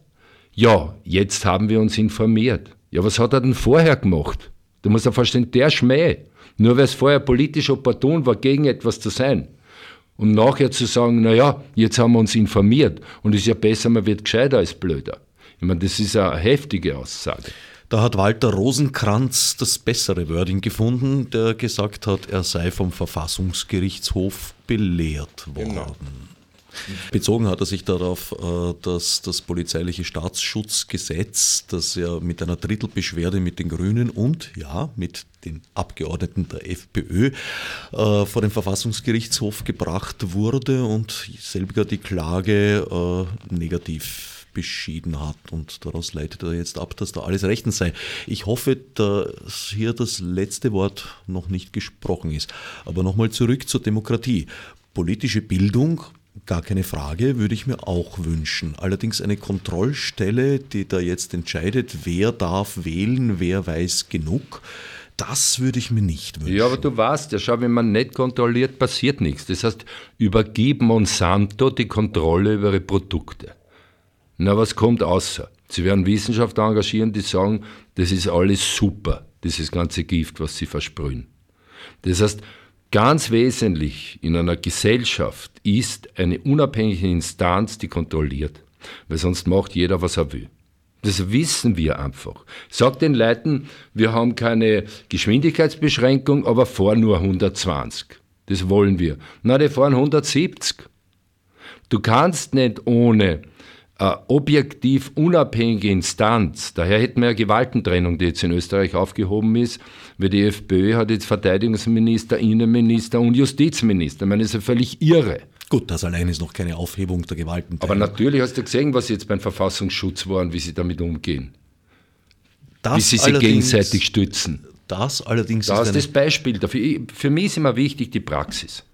ja, jetzt haben wir uns informiert. Ja, was hat er denn vorher gemacht? Du musst dir vorstellen, der Schmäh, nur weil es vorher politisch opportun war, gegen etwas zu sein. Und nachher zu sagen, naja, jetzt haben wir uns informiert und es ist ja besser, man wird gescheiter als blöder. Ich meine, das ist eine heftige Aussage. Da hat Walter Rosenkranz das bessere Wording gefunden, der gesagt hat, er sei vom Verfassungsgerichtshof belehrt worden. Genau. Bezogen hat er sich darauf, äh, dass das polizeiliche Staatsschutzgesetz, das ja mit einer Drittelbeschwerde mit den Grünen und ja mit den Abgeordneten der FPÖ äh, vor den Verfassungsgerichtshof gebracht wurde und selbiger die Klage äh, negativ beschieden hat und daraus leitet er jetzt ab, dass da alles rechtens sei. Ich hoffe, dass hier das letzte Wort noch nicht gesprochen ist. Aber nochmal zurück zur Demokratie. Politische Bildung Gar keine Frage, würde ich mir auch wünschen. Allerdings eine Kontrollstelle, die da jetzt entscheidet, wer darf wählen, wer weiß genug, das würde ich mir nicht wünschen. Ja, aber du weißt ja, schau, wenn man nicht kontrolliert, passiert nichts. Das heißt, übergib Monsanto die Kontrolle über ihre Produkte. Na, was kommt außer? Sie werden Wissenschaftler engagieren, die sagen, das ist alles super, dieses ganze Gift, was sie versprühen. Das heißt, Ganz wesentlich in einer Gesellschaft ist eine unabhängige Instanz, die kontrolliert, weil sonst macht jeder, was er will. Das wissen wir einfach. Sag den Leuten, wir haben keine Geschwindigkeitsbeschränkung, aber fahren nur 120. Das wollen wir. Na, die fahren 170. Du kannst nicht ohne objektiv unabhängige Instanz, daher hätten wir ja Gewaltentrennung, die jetzt in Österreich aufgehoben ist, weil die FPÖ hat jetzt Verteidigungsminister, Innenminister und Justizminister. Ich meine, das ist ja völlig irre. Gut, das allein ist noch keine Aufhebung der Gewaltentrennung. Aber natürlich hast du gesehen, was jetzt beim Verfassungsschutz war und wie sie damit umgehen. Das wie sie sich gegenseitig stützen. Das allerdings das ist das Beispiel dafür. Für mich ist immer wichtig die Praxis.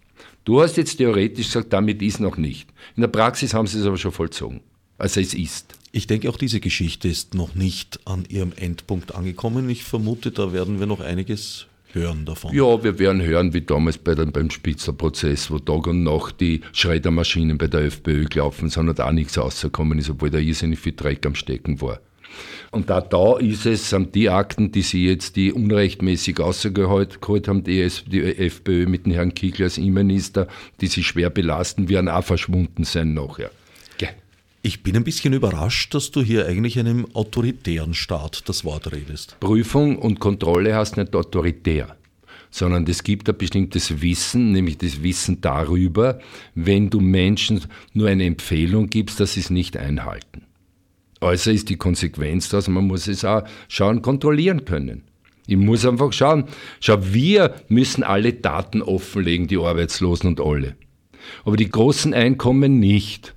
Du hast jetzt theoretisch gesagt, damit ist noch nicht. In der Praxis haben sie es aber schon vollzogen als es ist. Ich denke, auch diese Geschichte ist noch nicht an ihrem Endpunkt angekommen. Ich vermute, da werden wir noch einiges hören davon. Ja, wir werden hören, wie damals bei dem, beim Spitzer-Prozess, wo Tag und Nacht die Schreddermaschinen bei der FPÖ gelaufen sind und auch nichts rausgekommen ist, obwohl da irrsinnig viel Dreck am Stecken war. Und da, da ist es, sind die Akten, die sie jetzt, die unrechtmäßig rausgeholt haben, die, die FPÖ mit dem Herrn Kickl als Innenminister, die sie schwer belasten, werden auch verschwunden sein nachher. Ich bin ein bisschen überrascht, dass du hier eigentlich einem autoritären Staat das Wort redest. Prüfung und Kontrolle heißt nicht autoritär, sondern es gibt ein bestimmtes Wissen, nämlich das Wissen darüber, wenn du Menschen nur eine Empfehlung gibst, dass sie es nicht einhalten. Also ist die Konsequenz, dass man muss es auch schauen, kontrollieren können. Ich muss einfach schauen, schau, wir müssen alle Daten offenlegen, die Arbeitslosen und alle. Aber die großen Einkommen nicht.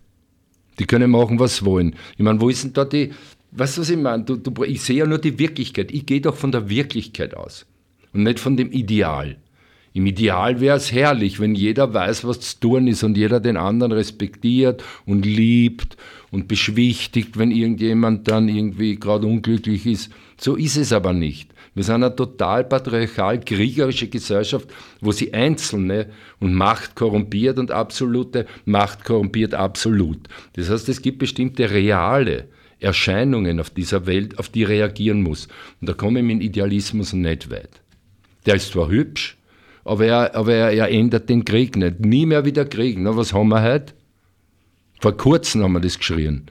Die können machen, was sie wollen. Ich meine, wo ist denn da die, weißt du, was ich meine? Du, du, ich sehe ja nur die Wirklichkeit. Ich gehe doch von der Wirklichkeit aus und nicht von dem Ideal. Im Ideal wäre es herrlich, wenn jeder weiß, was zu tun ist und jeder den anderen respektiert und liebt und beschwichtigt, wenn irgendjemand dann irgendwie gerade unglücklich ist. So ist es aber nicht. Wir sind eine total patriarchal kriegerische Gesellschaft, wo sie Einzelne und Macht korrumpiert und absolute Macht korrumpiert absolut. Das heißt, es gibt bestimmte reale Erscheinungen auf dieser Welt, auf die reagieren muss. Und da komme ich mit Idealismus nicht weit. Der ist zwar hübsch, aber er, aber er, er ändert den Krieg nicht. Nie mehr wieder Krieg. Na, was haben wir heute? Vor kurzem haben wir das geschrien.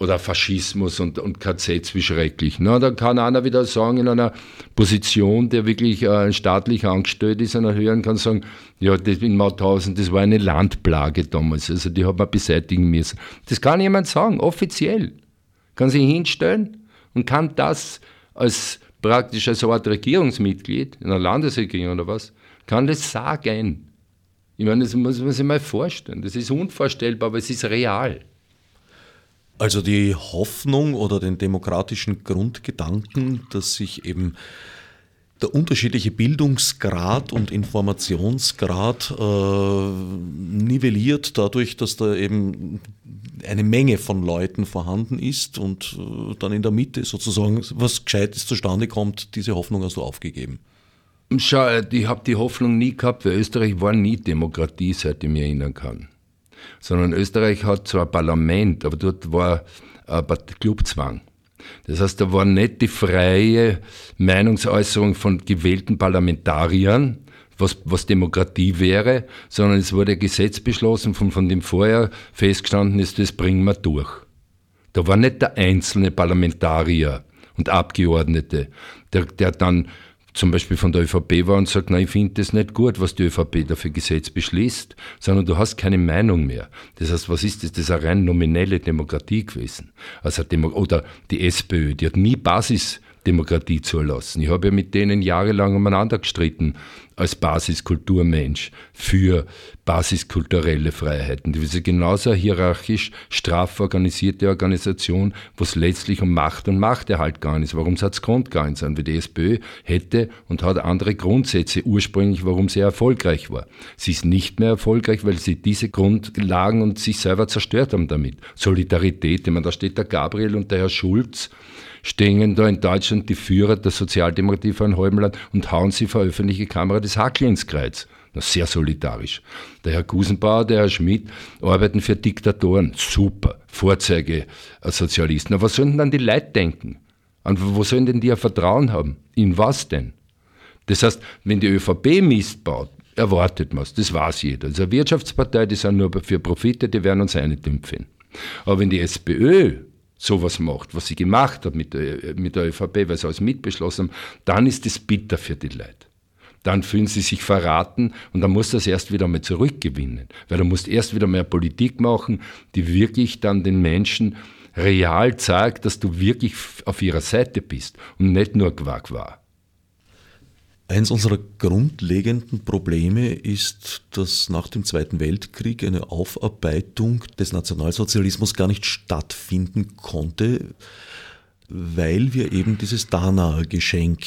oder Faschismus und, und KZs, wie schrecklich. Na, da kann einer wieder sagen, in einer Position, der wirklich äh, staatlich angestellt ist, einer höheren kann sagen, ja, das in Mauthausen, das war eine Landplage damals, also die hat man beseitigen müssen. Das kann jemand sagen, offiziell. Kann sich hinstellen und kann das als praktisch als Art Regierungsmitglied in einer Landesregierung oder was, kann das sagen. Ich meine, das muss man sich mal vorstellen. Das ist unvorstellbar, aber es ist real. Also die Hoffnung oder den demokratischen Grundgedanken, dass sich eben der unterschiedliche Bildungsgrad und Informationsgrad äh, nivelliert dadurch, dass da eben eine Menge von Leuten vorhanden ist und äh, dann in der Mitte sozusagen was Gescheites zustande kommt, diese Hoffnung hast du aufgegeben. Schau, ich habe die Hoffnung nie gehabt, weil Österreich war nie Demokratie, seit ich mich erinnern kann sondern Österreich hat zwar ein Parlament, aber dort war ein Clubzwang. Das heißt, da war nicht die freie Meinungsäußerung von gewählten Parlamentariern, was, was Demokratie wäre, sondern es wurde ein Gesetz beschlossen, von, von dem vorher festgestanden ist, das bringen wir durch. Da war nicht der einzelne Parlamentarier und Abgeordnete, der, der dann zum Beispiel von der ÖVP war und sagt, nein, ich finde das nicht gut, was die ÖVP da für Gesetz beschließt, sondern du hast keine Meinung mehr. Das heißt, was ist das? Das ist eine rein nominelle Demokratie gewesen. Also Demo oder die SPÖ, die hat nie Basisdemokratie zulassen. Ich habe ja mit denen jahrelang umeinander gestritten als Basiskulturmensch für basiskulturelle Freiheiten. Das ist genauso hierarchisch straff organisierte Organisation, wo es letztlich um Macht und Machterhalt gegangen ist. Warum hat es Grundgegangen sein? Weil die SPÖ hätte und hat andere Grundsätze ursprünglich, warum sie erfolgreich war. Sie ist nicht mehr erfolgreich, weil sie diese Grundlagen und sich selber zerstört haben damit. Solidarität, ich meine, da steht der Gabriel und der Herr Schulz, stehen da in Deutschland die Führer der Sozialdemokratie vor einem halben Land und hauen sie vor öffentliche Kamera das Hackel ins Kreuz. Na, sehr solidarisch. Der Herr Gusenbauer, der Herr Schmidt arbeiten für Diktatoren. Super. Vorzeige-Sozialisten. Aber was sollen denn dann die Leute denken? Und wo sollen denn die ja Vertrauen haben? In was denn? Das heißt, wenn die ÖVP Mist baut, erwartet man es. Das weiß jeder. Das ist eine Wirtschaftspartei, die sind nur für Profite, die werden uns eine finden. Aber wenn die SPÖ sowas macht, was sie gemacht hat mit der, mit der ÖVP, weil sie alles mitbeschlossen haben, dann ist es bitter für die Leute. Dann fühlen sie sich verraten und dann muss das erst wieder mal zurückgewinnen. Weil du musst erst wieder mehr Politik machen, die wirklich dann den Menschen real zeigt, dass du wirklich auf ihrer Seite bist und nicht nur Quack war. Eins unserer grundlegenden Probleme ist, dass nach dem Zweiten Weltkrieg eine Aufarbeitung des Nationalsozialismus gar nicht stattfinden konnte, weil wir eben dieses Danaer-Geschenk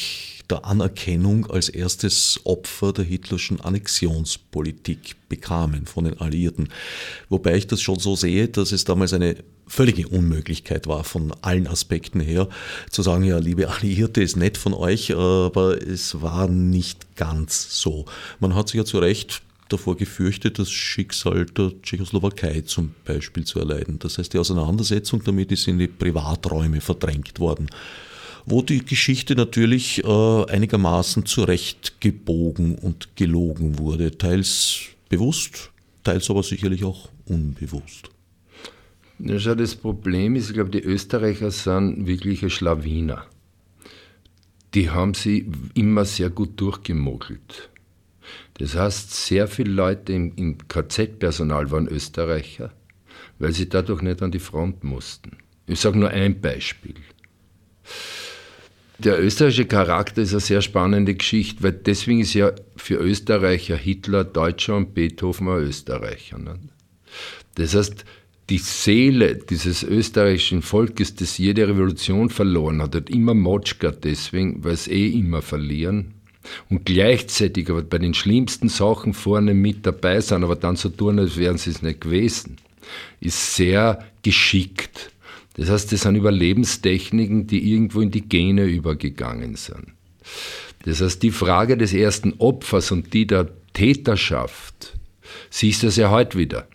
der Anerkennung als erstes Opfer der hitlerschen Annexionspolitik bekamen von den Alliierten. Wobei ich das schon so sehe, dass es damals eine völlige Unmöglichkeit war von allen Aspekten her, zu sagen, ja, liebe Alliierte, ist nett von euch, aber es war nicht ganz so. Man hat sich ja zu Recht davor gefürchtet, das Schicksal der Tschechoslowakei zum Beispiel zu erleiden. Das heißt, die Auseinandersetzung damit ist in die Privaträume verdrängt worden, wo die Geschichte natürlich äh, einigermaßen zurechtgebogen und gelogen wurde, teils bewusst, teils aber sicherlich auch unbewusst. Ja, schau, das Problem ist, ich glaube, die Österreicher sind wirkliche Schlawiner. Die haben sie immer sehr gut durchgemogelt. Das heißt, sehr viele Leute im, im KZ-Personal waren Österreicher, weil sie dadurch nicht an die Front mussten. Ich sage nur ein Beispiel. Der österreichische Charakter ist eine sehr spannende Geschichte, weil deswegen ist ja für Österreicher Hitler Deutscher und Beethoven ein Österreicher. Nicht? Das heißt, die Seele dieses österreichischen Volkes, das jede Revolution verloren hat, hat immer Motschka deswegen, weil es eh immer verlieren. Und gleichzeitig aber bei den schlimmsten Sachen vorne mit dabei sind, aber dann so tun, als wären sie es nicht gewesen, ist sehr geschickt. Das heißt, das sind Überlebenstechniken, die irgendwo in die Gene übergegangen sind. Das heißt, die Frage des ersten Opfers und die der Täterschaft, siehst du es ja heute wieder.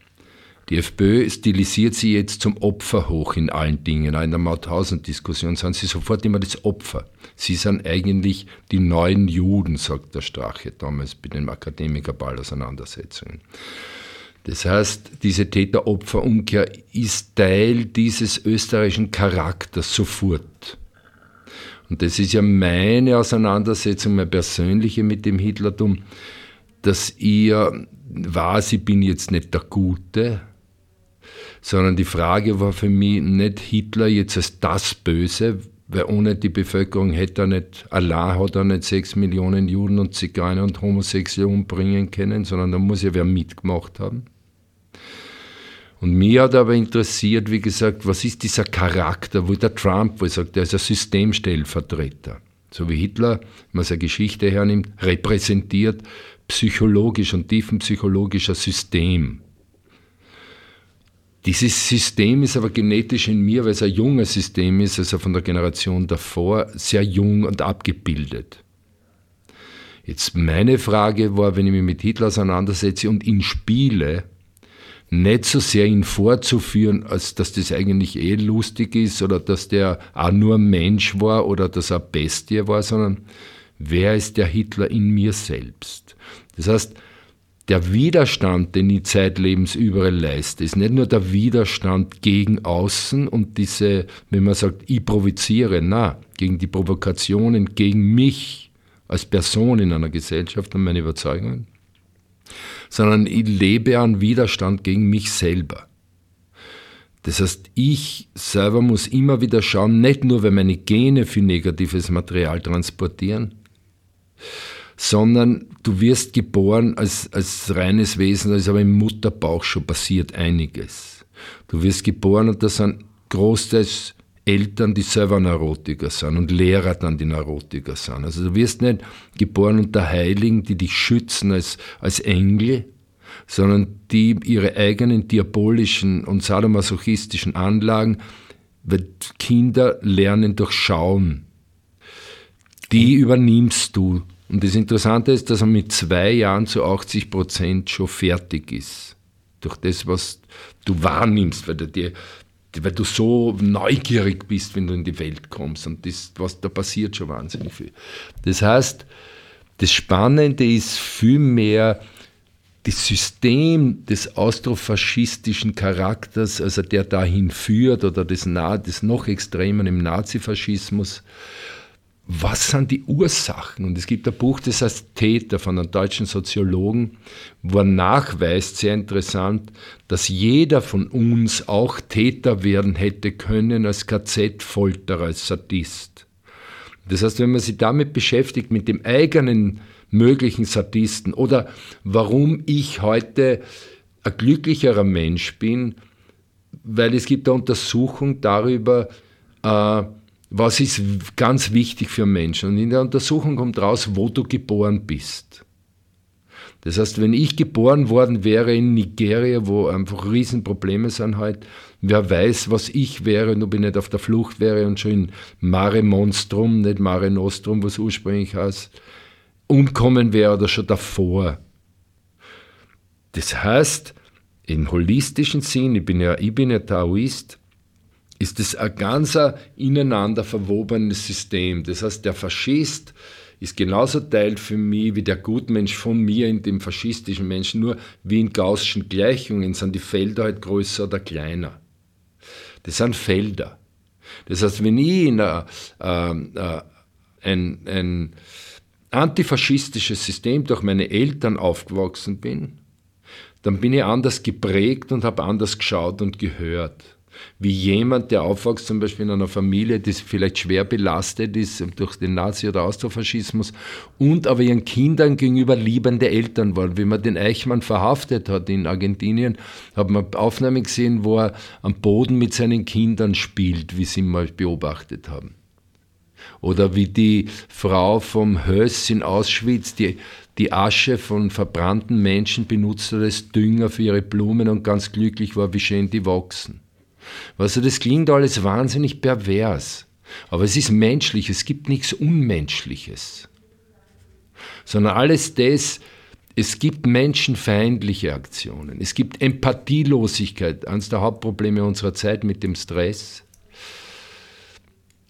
Die FPÖ stilisiert sie jetzt zum Opfer hoch in allen Dingen. In der Mauthausen-Diskussion sind sie sofort immer das Opfer. Sie sind eigentlich die neuen Juden, sagt der Strache damals bei den Akademikerball-Auseinandersetzungen. Das heißt, diese Täter-Opfer-Umkehr ist Teil dieses österreichischen Charakters sofort. Und das ist ja meine Auseinandersetzung, meine persönliche mit dem Hitlertum, dass ich weiß, ich bin jetzt nicht der Gute, sondern die Frage war für mich nicht Hitler jetzt als das Böse, weil ohne die Bevölkerung hätte er nicht, Allah hat er nicht sechs Millionen Juden und Zigeuner und Homosexuelle umbringen können, sondern da muss ja wer mitgemacht haben. Und mir hat aber interessiert, wie gesagt, was ist dieser Charakter, wo der Trump, wo er sagt, er ist ein Systemstellvertreter. So wie Hitler, wenn man seine Geschichte hernimmt, repräsentiert psychologisch und tiefenpsychologischer System. Dieses System ist aber genetisch in mir, weil es ein junges System ist, also von der Generation davor, sehr jung und abgebildet. Jetzt meine Frage war, wenn ich mich mit Hitler auseinandersetze und ihn spiele, nicht so sehr ihn vorzuführen, als dass das eigentlich eh lustig ist oder dass der auch nur Mensch war oder dass er Bestie war, sondern wer ist der Hitler in mir selbst? Das heißt, der Widerstand, den ich zeitlebens überall leiste, ist nicht nur der Widerstand gegen außen und diese, wenn man sagt, ich provoziere, na, gegen die Provokationen, gegen mich als Person in einer Gesellschaft und meine Überzeugungen, sondern ich lebe an Widerstand gegen mich selber. Das heißt, ich selber muss immer wieder schauen, nicht nur, weil meine Gene für negatives Material transportieren, sondern du wirst geboren als, als reines Wesen, da ist aber im Mutterbauch schon passiert einiges. Du wirst geboren und da sind großteils Eltern, die selber Neurotiker sind und Lehrer dann, die Neurotiker sind. Also du wirst nicht geboren unter Heiligen, die dich schützen als, als Engel, sondern die ihre eigenen diabolischen und sadomasochistischen Anlagen, weil Kinder lernen durch Schauen. Die übernimmst du und das Interessante ist, dass er mit zwei Jahren zu 80 Prozent schon fertig ist. Durch das, was du wahrnimmst, weil du, dir, weil du so neugierig bist, wenn du in die Welt kommst. Und das, was da passiert schon wahnsinnig viel. Das heißt, das Spannende ist vielmehr das System des austrofaschistischen Charakters, also der dahin führt, oder des, des noch extremen im Nazifaschismus, was sind die Ursachen? Und es gibt ein Buch, das heißt Täter von einem deutschen Soziologen, wo er nachweist, sehr interessant, dass jeder von uns auch Täter werden hätte können als KZ-Folterer, als Sadist. Das heißt, wenn man sich damit beschäftigt, mit dem eigenen möglichen Sadisten oder warum ich heute ein glücklicherer Mensch bin, weil es gibt eine Untersuchung darüber, äh, was ist ganz wichtig für Menschen. Und in der Untersuchung kommt raus, wo du geboren bist. Das heißt, wenn ich geboren worden wäre in Nigeria, wo einfach Riesenprobleme sind halt, wer weiß, was ich wäre, nur bin nicht auf der Flucht wäre und schon in Mare Monstrum, nicht Mare Nostrum, was ursprünglich heißt, umkommen wäre oder schon davor. Das heißt, im holistischen Sinn, ich bin ja, ich bin ja Taoist, ist es ein ganz ineinander verwobenes System. Das heißt, der Faschist ist genauso Teil für mich wie der Gutmensch von mir in dem faschistischen Menschen, nur wie in gaußschen Gleichungen sind die Felder halt größer oder kleiner. Das sind Felder. Das heißt, wenn ich in a, äh, äh, ein, ein antifaschistisches System durch meine Eltern aufgewachsen bin, dann bin ich anders geprägt und habe anders geschaut und gehört wie jemand, der aufwächst, zum Beispiel in einer Familie, die vielleicht schwer belastet ist durch den Nazi- oder Austrofaschismus und aber ihren Kindern gegenüber liebende Eltern waren. Wie man den Eichmann verhaftet hat in Argentinien, hat man Aufnahmen gesehen, wo er am Boden mit seinen Kindern spielt, wie sie mal beobachtet haben. Oder wie die Frau vom Höss in Auschwitz, die die Asche von verbrannten Menschen benutzt hat als Dünger für ihre Blumen und ganz glücklich war, wie schön die wachsen. Weißt du, das klingt alles wahnsinnig pervers. Aber es ist menschlich, es gibt nichts Unmenschliches. Sondern alles das, es gibt menschenfeindliche Aktionen, es gibt Empathielosigkeit, eines der Hauptprobleme unserer Zeit mit dem Stress.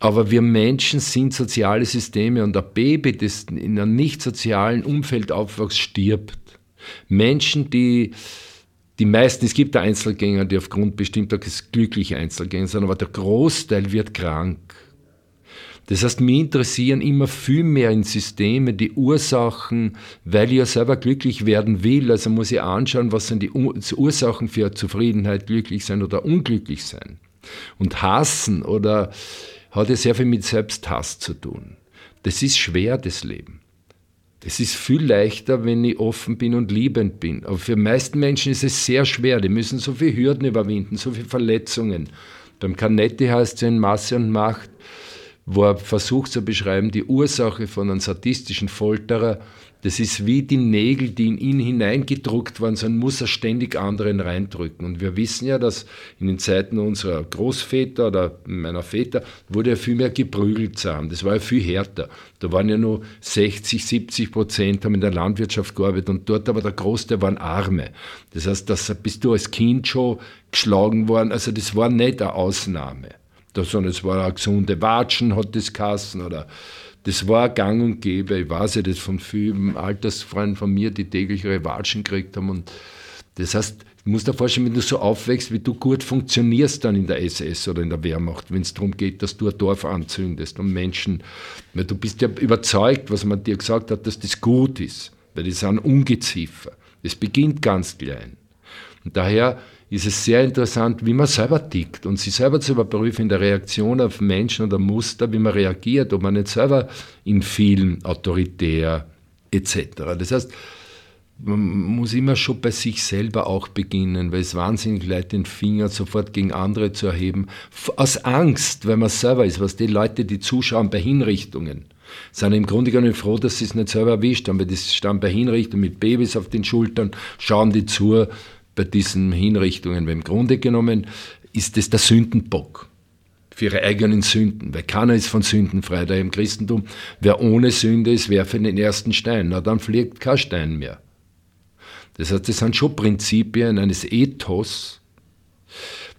Aber wir Menschen sind soziale Systeme und ein Baby, das in einem nicht sozialen Umfeld aufwächst, stirbt. Menschen, die die meisten, es gibt Einzelgänger, die aufgrund bestimmter glückliche Einzelgänger sind, aber der Großteil wird krank. Das heißt, mich interessieren immer viel mehr in Systemen die Ursachen, weil ich ja selber glücklich werden will. Also muss ich anschauen, was sind die Ursachen für Zufriedenheit, glücklich sein oder unglücklich sein. Und hassen oder hat ja sehr viel mit Selbsthass zu tun. Das ist schwer, das Leben. Es ist viel leichter, wenn ich offen bin und liebend bin. Aber für die meisten Menschen ist es sehr schwer. Die müssen so viele Hürden überwinden, so viele Verletzungen. Beim Canetti heißt es in Masse und Macht, wo er versucht zu beschreiben, die Ursache von einem sadistischen Folterer das ist wie die Nägel, die in ihn hineingedruckt waren, sondern muss er ständig anderen reindrücken. Und wir wissen ja, dass in den Zeiten unserer Großväter oder meiner Väter wurde ja viel mehr geprügelt haben. Das war ja viel härter. Da waren ja nur 60, 70 Prozent haben in der Landwirtschaft gearbeitet und dort aber der Großteil waren Arme. Das heißt, dass bist du als Kind schon geschlagen worden. Also das war nicht eine Ausnahme, sondern es war eine gesunde Watschen, hat das Kassen oder das war gang und gäbe. Ich weiß ja das von vielen Altersfreunden von mir, die täglich ihre Watschen gekriegt haben. Und das heißt, du musst dir vorstellen, wenn du so aufwächst, wie du gut funktionierst dann in der SS oder in der Wehrmacht, wenn es darum geht, dass du ein Dorf anzündest und Menschen, weil du bist ja überzeugt, was man dir gesagt hat, dass das gut ist, weil das sind Ungeziefer. Es beginnt ganz klein. Und daher ist es sehr interessant, wie man selber tickt und sich selber zu überprüfen in der Reaktion auf Menschen oder Muster, wie man reagiert, ob man nicht selber in vielen autoritär etc. Das heißt, man muss immer schon bei sich selber auch beginnen, weil es wahnsinnig leid, den Finger sofort gegen andere zu erheben, aus Angst, weil man selber ist, was die Leute, die zuschauen bei Hinrichtungen, sind im Grunde genommen froh, dass sie es nicht selber erwischt haben, weil das stand bei Hinrichtungen mit Babys auf den Schultern, schauen die zu, bei diesen Hinrichtungen. Weil im Grunde genommen ist es der Sündenbock für ihre eigenen Sünden, weil keiner ist von Sünden frei. Da im Christentum, wer ohne Sünde ist, werfe den ersten Stein. Na, dann fliegt kein Stein mehr. Das heißt, das sind schon Prinzipien eines Ethos,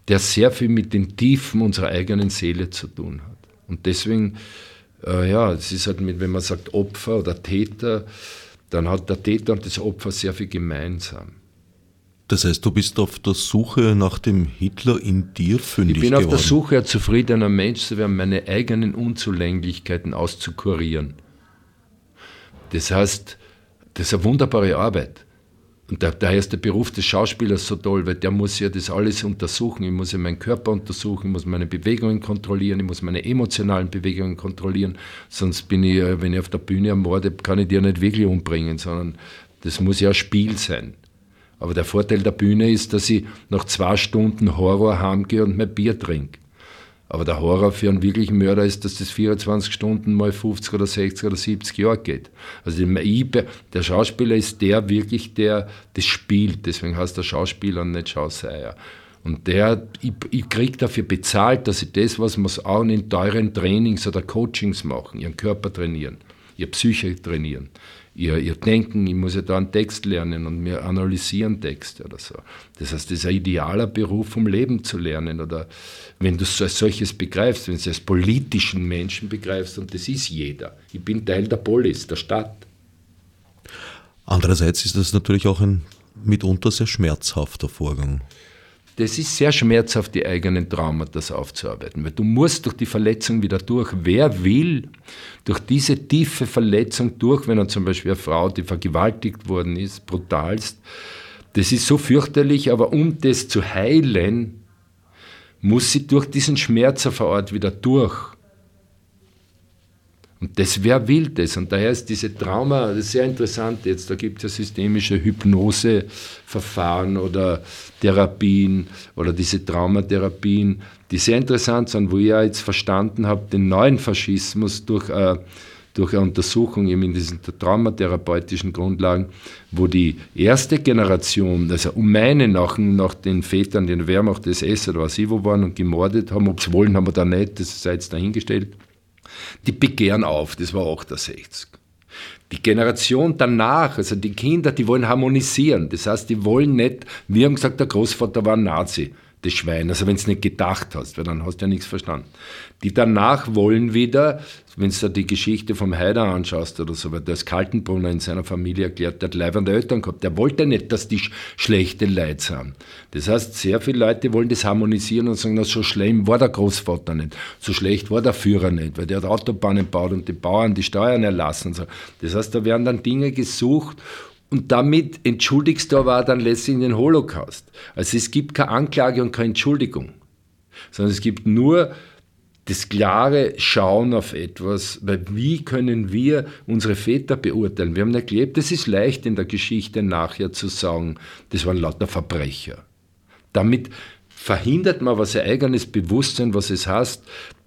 der sehr viel mit den Tiefen unserer eigenen Seele zu tun hat. Und deswegen, äh, ja, es ist halt mit, wenn man sagt Opfer oder Täter, dann hat der Täter und das Opfer sehr viel gemeinsam. Das heißt, du bist auf der Suche nach dem Hitler in dir fündig Ich bin auf geworden. der Suche, ein zufriedener Mensch zu werden, meine eigenen Unzulänglichkeiten auszukurieren. Das heißt, das ist eine wunderbare Arbeit. Und daher ist der Beruf des Schauspielers so toll, weil der muss ja das alles untersuchen. Ich muss ja meinen Körper untersuchen, ich muss meine Bewegungen kontrollieren, ich muss meine emotionalen Bewegungen kontrollieren. Sonst bin ich, wenn ich auf der Bühne ermorde, kann ich dir nicht wirklich umbringen, sondern das muss ja ein Spiel sein. Aber der Vorteil der Bühne ist, dass ich nach zwei Stunden Horror heimgehe und mein Bier trinke. Aber der Horror für einen wirklichen Mörder ist, dass das 24 Stunden mal 50 oder 60 oder 70 Jahre geht. Also der Schauspieler ist der wirklich, der das spielt. Deswegen heißt der Schauspieler nicht Schauseier. Und der, ich, ich kriege dafür bezahlt, dass ich das, was wir auch in teuren Trainings oder Coachings machen, ihren Körper trainieren, ihre Psyche trainieren ihr, ihr Denken, ich muss ja da einen Text lernen und mir analysieren Texte oder so. Das heißt, das ist ein idealer Beruf, um Leben zu lernen. Oder wenn du es als solches begreifst, wenn du es als politischen Menschen begreifst, und das ist jeder. Ich bin Teil der Polis, der Stadt. Andererseits ist das natürlich auch ein mitunter sehr schmerzhafter Vorgang das ist sehr schmerzhaft, die eigenen Traumata aufzuarbeiten, weil du musst durch die Verletzung wieder durch. Wer will durch diese tiefe Verletzung durch, wenn er zum Beispiel eine Frau, die vergewaltigt worden ist, brutalst, das ist so fürchterlich, aber um das zu heilen, muss sie durch diesen Schmerzerverort wieder durch. Und das, wer will das? Und daher ist diese Trauma, das ist sehr interessant jetzt, da gibt es ja systemische Hypnoseverfahren oder Therapien oder diese Traumatherapien, die sehr interessant sind, wo ich ja jetzt verstanden habe, den neuen Faschismus durch, äh, durch eine Untersuchung eben in diesen traumatherapeutischen Grundlagen, wo die erste Generation, also um meine nach, nach den Vätern, der Wehrmacht SS oder was ich wo waren und gemordet haben, ob sie wollen, haben wir da nicht, das sei jetzt dahingestellt, die begehren auf, das war 68. Die Generation danach, also die Kinder, die wollen harmonisieren. Das heißt, die wollen nicht, wir haben gesagt, der Großvater war ein Nazi. Das Schwein, also wenn du nicht gedacht hast, weil dann hast du ja nichts verstanden. Die danach wollen wieder, wenn du die Geschichte vom Haider anschaust oder so, weil ist Kaltenbrunner in seiner Familie erklärt, der hat leibende Eltern gehabt, der wollte nicht, dass die schlechte Leute sind. Das heißt, sehr viele Leute wollen das harmonisieren und sagen, na, so schlimm war der Großvater nicht, so schlecht war der Führer nicht, weil der hat Autobahnen gebaut und die Bauern die Steuern erlassen. So. Das heißt, da werden dann Dinge gesucht und damit entschuldigst du aber dann letztlich den Holocaust. Also es gibt keine Anklage und keine Entschuldigung, sondern es gibt nur das klare Schauen auf etwas, weil wie können wir unsere Väter beurteilen? Wir haben erlebt, es ist leicht in der Geschichte nachher zu sagen, das waren lauter Verbrecher. Damit verhindert man was sein eigenes Bewusstsein, was es heißt,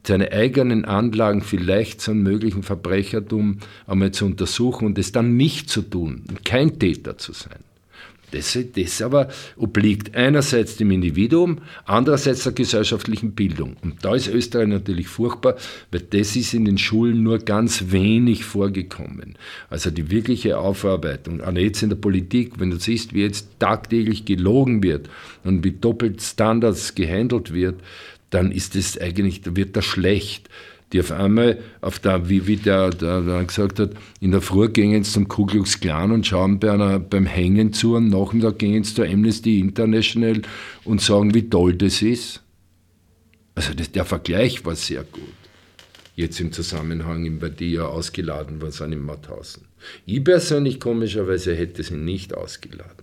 seine eigenen Anlagen vielleicht zum möglichen Verbrechertum einmal zu untersuchen und es dann nicht zu tun kein Täter zu sein. Das, das aber obliegt einerseits dem Individuum, andererseits der gesellschaftlichen Bildung. Und da ist Österreich natürlich furchtbar, weil das ist in den Schulen nur ganz wenig vorgekommen. Also die wirkliche Aufarbeitung, auch jetzt in der Politik, wenn du siehst, wie jetzt tagtäglich gelogen wird und wie doppelt Standards gehandelt wird, dann ist es eigentlich, wird das schlecht. Die auf einmal, auf der, wie, wie der, der, der gesagt hat, in der Früh gehen sie zum Ku Klux Klan und schauen bei einer, beim Hängen zu, am Nachmittag gehen sie zur Amnesty International und sagen, wie toll das ist. Also das, der Vergleich war sehr gut. Jetzt im Zusammenhang, bei die ja ausgeladen war, sind in Mauthausen. Ich persönlich komischerweise hätte sie nicht ausgeladen.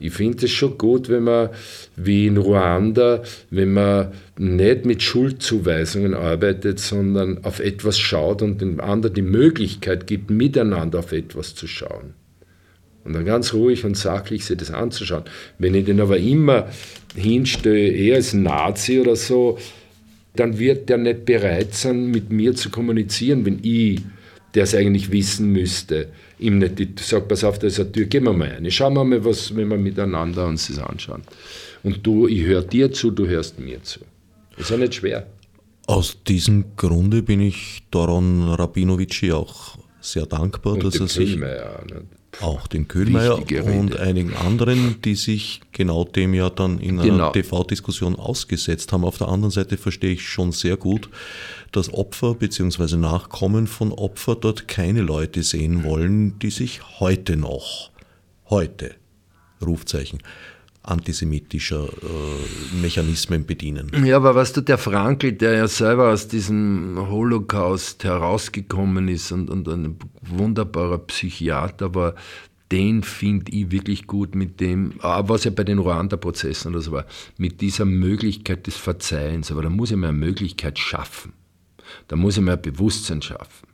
Ich finde es schon gut, wenn man, wie in Ruanda, wenn man nicht mit Schuldzuweisungen arbeitet, sondern auf etwas schaut und dem anderen die Möglichkeit gibt, miteinander auf etwas zu schauen. Und dann ganz ruhig und sachlich sich das anzuschauen. Wenn ich den aber immer hinstelle, eher als Nazi oder so, dann wird der nicht bereit sein, mit mir zu kommunizieren, wenn ich, der es eigentlich wissen müsste, ihm nicht sagt, pass auf, da ist eine Tür, gehen wir mal rein. Schauen wir mal, was, wenn wir miteinander uns das anschauen. Und du, ich höre dir zu, du hörst mir zu. Ist ja nicht schwer. Aus diesem Grunde bin ich Doron Rabinovici auch sehr dankbar, und dass er sich. Kühlmeier, ne? Auch den Köhlmeier und einigen anderen, die sich genau dem ja dann in einer genau. TV-Diskussion ausgesetzt haben. Auf der anderen Seite verstehe ich schon sehr gut, dass Opfer bzw. Nachkommen von Opfer dort keine Leute sehen wollen, die sich heute noch, heute, Rufzeichen, antisemitischer äh, Mechanismen bedienen. Ja, aber weißt du, der Frankl, der ja selber aus diesem Holocaust herausgekommen ist und, und ein wunderbarer Psychiater war, den finde ich wirklich gut mit dem, was ja bei den Ruanda-Prozessen oder so war, mit dieser Möglichkeit des Verzeihens. Aber da muss ich mir eine Möglichkeit schaffen. Da muss ich mir ein Bewusstsein schaffen.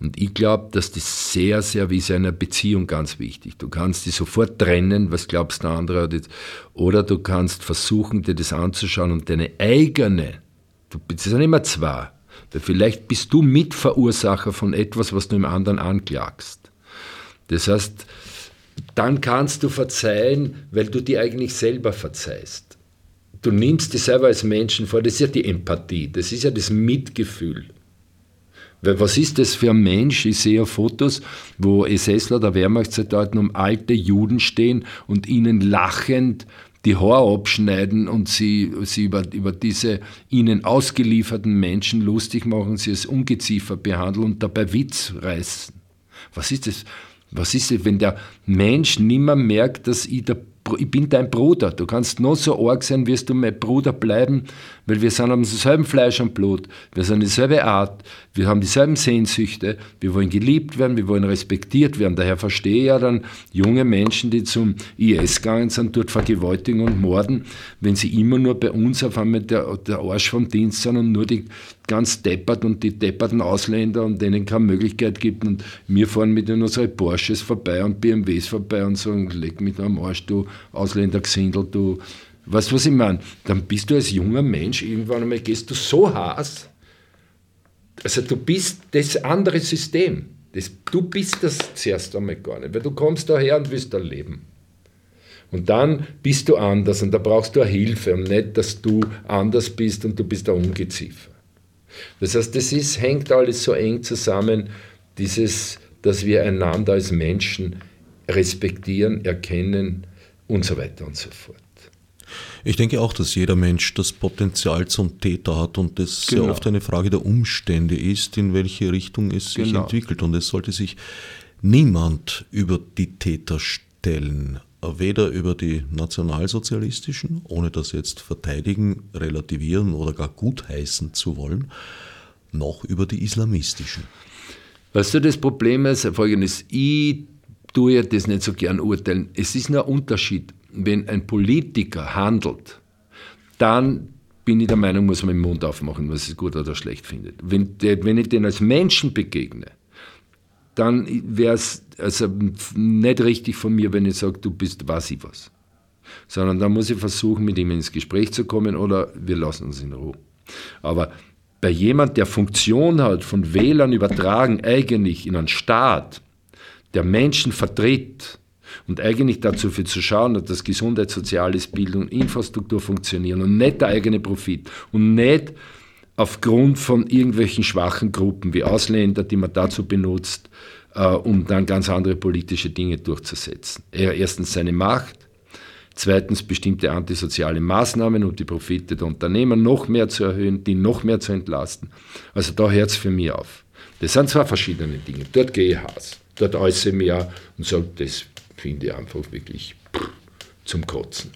Und ich glaube, dass das sehr, sehr wie in einer Beziehung ganz wichtig. Du kannst dich sofort trennen, was glaubst der andere hat jetzt, oder du kannst versuchen, dir das anzuschauen und deine eigene, du, das sind immer zwei, weil vielleicht bist du Mitverursacher von etwas, was du im anderen anklagst. Das heißt, dann kannst du verzeihen, weil du dir eigentlich selber verzeihst. Du nimmst dich selber als Menschen vor, das ist ja die Empathie, das ist ja das Mitgefühl. Weil was ist das für ein Mensch? Ich sehe ja Fotos, wo SSler der Wehrmachtssoldaten um alte Juden stehen und ihnen lachend die Haare abschneiden und sie, sie über, über diese ihnen ausgelieferten Menschen lustig machen, sie als Ungeziefer behandeln und dabei Witz reißen. Was ist das? Was ist das, wenn der Mensch nimmer merkt, dass ich der ich bin dein Bruder. Du kannst noch so arg sein, wirst du mein Bruder bleiben, weil wir sind am selben Fleisch und Blut. Wir sind dieselbe Art. Wir haben dieselben Sehnsüchte. Wir wollen geliebt werden, wir wollen respektiert werden. Daher verstehe ich ja dann junge Menschen, die zum IS gegangen sind, dort vergewaltigen und morden, wenn sie immer nur bei uns auf einmal der, der Arsch vom Dienst sind und nur die ganz deppert und die depperten Ausländer und denen keine Möglichkeit gibt und wir fahren mit unseren Porsches vorbei und BMWs vorbei und sagen, leg mich da am Arsch, du Ausländergesindel, du, weißt du, was ich meine? Dann bist du als junger Mensch, irgendwann einmal gehst du so Hass, also du bist das andere System. Das, du bist das zuerst einmal gar nicht, weil du kommst daher und willst da leben. Und dann bist du anders und da brauchst du Hilfe und nicht, dass du anders bist und du bist ein Ungeziefer. Das heißt, das ist, hängt alles so eng zusammen, dieses, dass wir einander als Menschen respektieren, erkennen und so weiter und so fort. Ich denke auch, dass jeder Mensch das Potenzial zum Täter hat und es Genau. sehr oft eine Frage der Umstände ist, in welche Richtung es sich Genau. entwickelt. Und es sollte sich niemand über die Täter stellen. Weder über die nationalsozialistischen, ohne das jetzt verteidigen, relativieren oder gar gutheißen zu wollen, noch über die islamistischen. Weißt du, das Problem ist folgendes: Ich tue ja das nicht so gern urteilen. Es ist ein Unterschied. Wenn ein Politiker handelt, dann bin ich der Meinung, muss man den Mund aufmachen, was es gut oder schlecht findet. Wenn, wenn ich den als Menschen begegne, dann wäre es also nicht richtig von mir, wenn ich sage, du bist was ich was. Sondern da muss ich versuchen, mit ihm ins Gespräch zu kommen oder wir lassen uns in Ruhe. Aber bei jemand, der Funktion hat, von Wählern übertragen, eigentlich in einen Staat, der Menschen vertritt und eigentlich dazu für zu schauen hat, dass Gesundheit, soziales Bildung, Infrastruktur funktionieren und nicht der eigene Profit und nicht aufgrund von irgendwelchen schwachen Gruppen wie Ausländer, die man dazu benutzt, äh, um dann ganz andere politische Dinge durchzusetzen. Er erstens seine Macht, zweitens bestimmte antisoziale Maßnahmen, um die Profite der Unternehmer noch mehr zu erhöhen, die noch mehr zu entlasten. Also da hört es für mich auf. Das sind zwei verschiedene Dinge. Dort gehe ich Hass. Dort äußere ich mich auch und sage, das finde ich einfach wirklich zum Kotzen.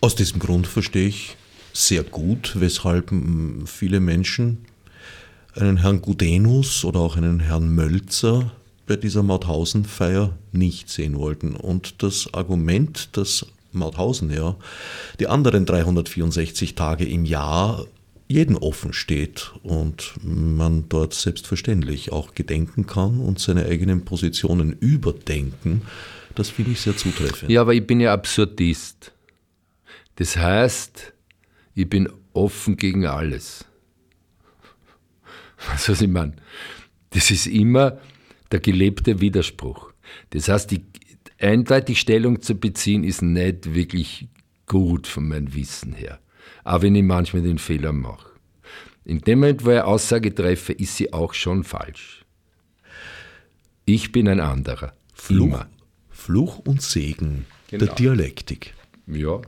Aus diesem Grund verstehe ich sehr gut, weshalb mm, viele Menschen einen Herrn Gudenus oder auch einen Herrn Mölzer bei dieser Mauthausen-Feier nicht sehen wollten. Und das Argument, dass Mauthausen ja die anderen 364 Tage im Jahr jeden offen steht und man dort selbstverständlich auch gedenken kann und seine eigenen Positionen überdenken, das finde ich sehr zutreffend. Ja, aber ich bin ja Absurdist. Das heißt, ich bin offen gegen alles. Weißt du, was ich meine? Das ist immer der gelebte Widerspruch. Das heißt, die eindeutig Stellung zu beziehen, ist nicht wirklich gut von meinem Wissen her. Auch wenn ich manchmal den Fehler mache. In dem Moment, wo ich Aussage treffe, ist sie auch schon falsch. Ich bin ein anderer. Fluch, Immer. Fluch und Segen Genau. der Dialektik. Ja,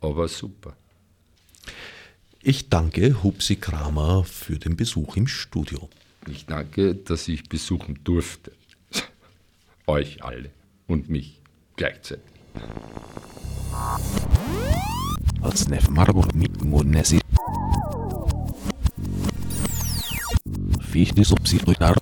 aber super. Ich danke Hupsi Kramer für den Besuch im Studio. Ich danke, dass ich besuchen durfte. Euch alle und mich gleichzeitig. Otsnef Marburg mit Munesi. Fichte subsidiar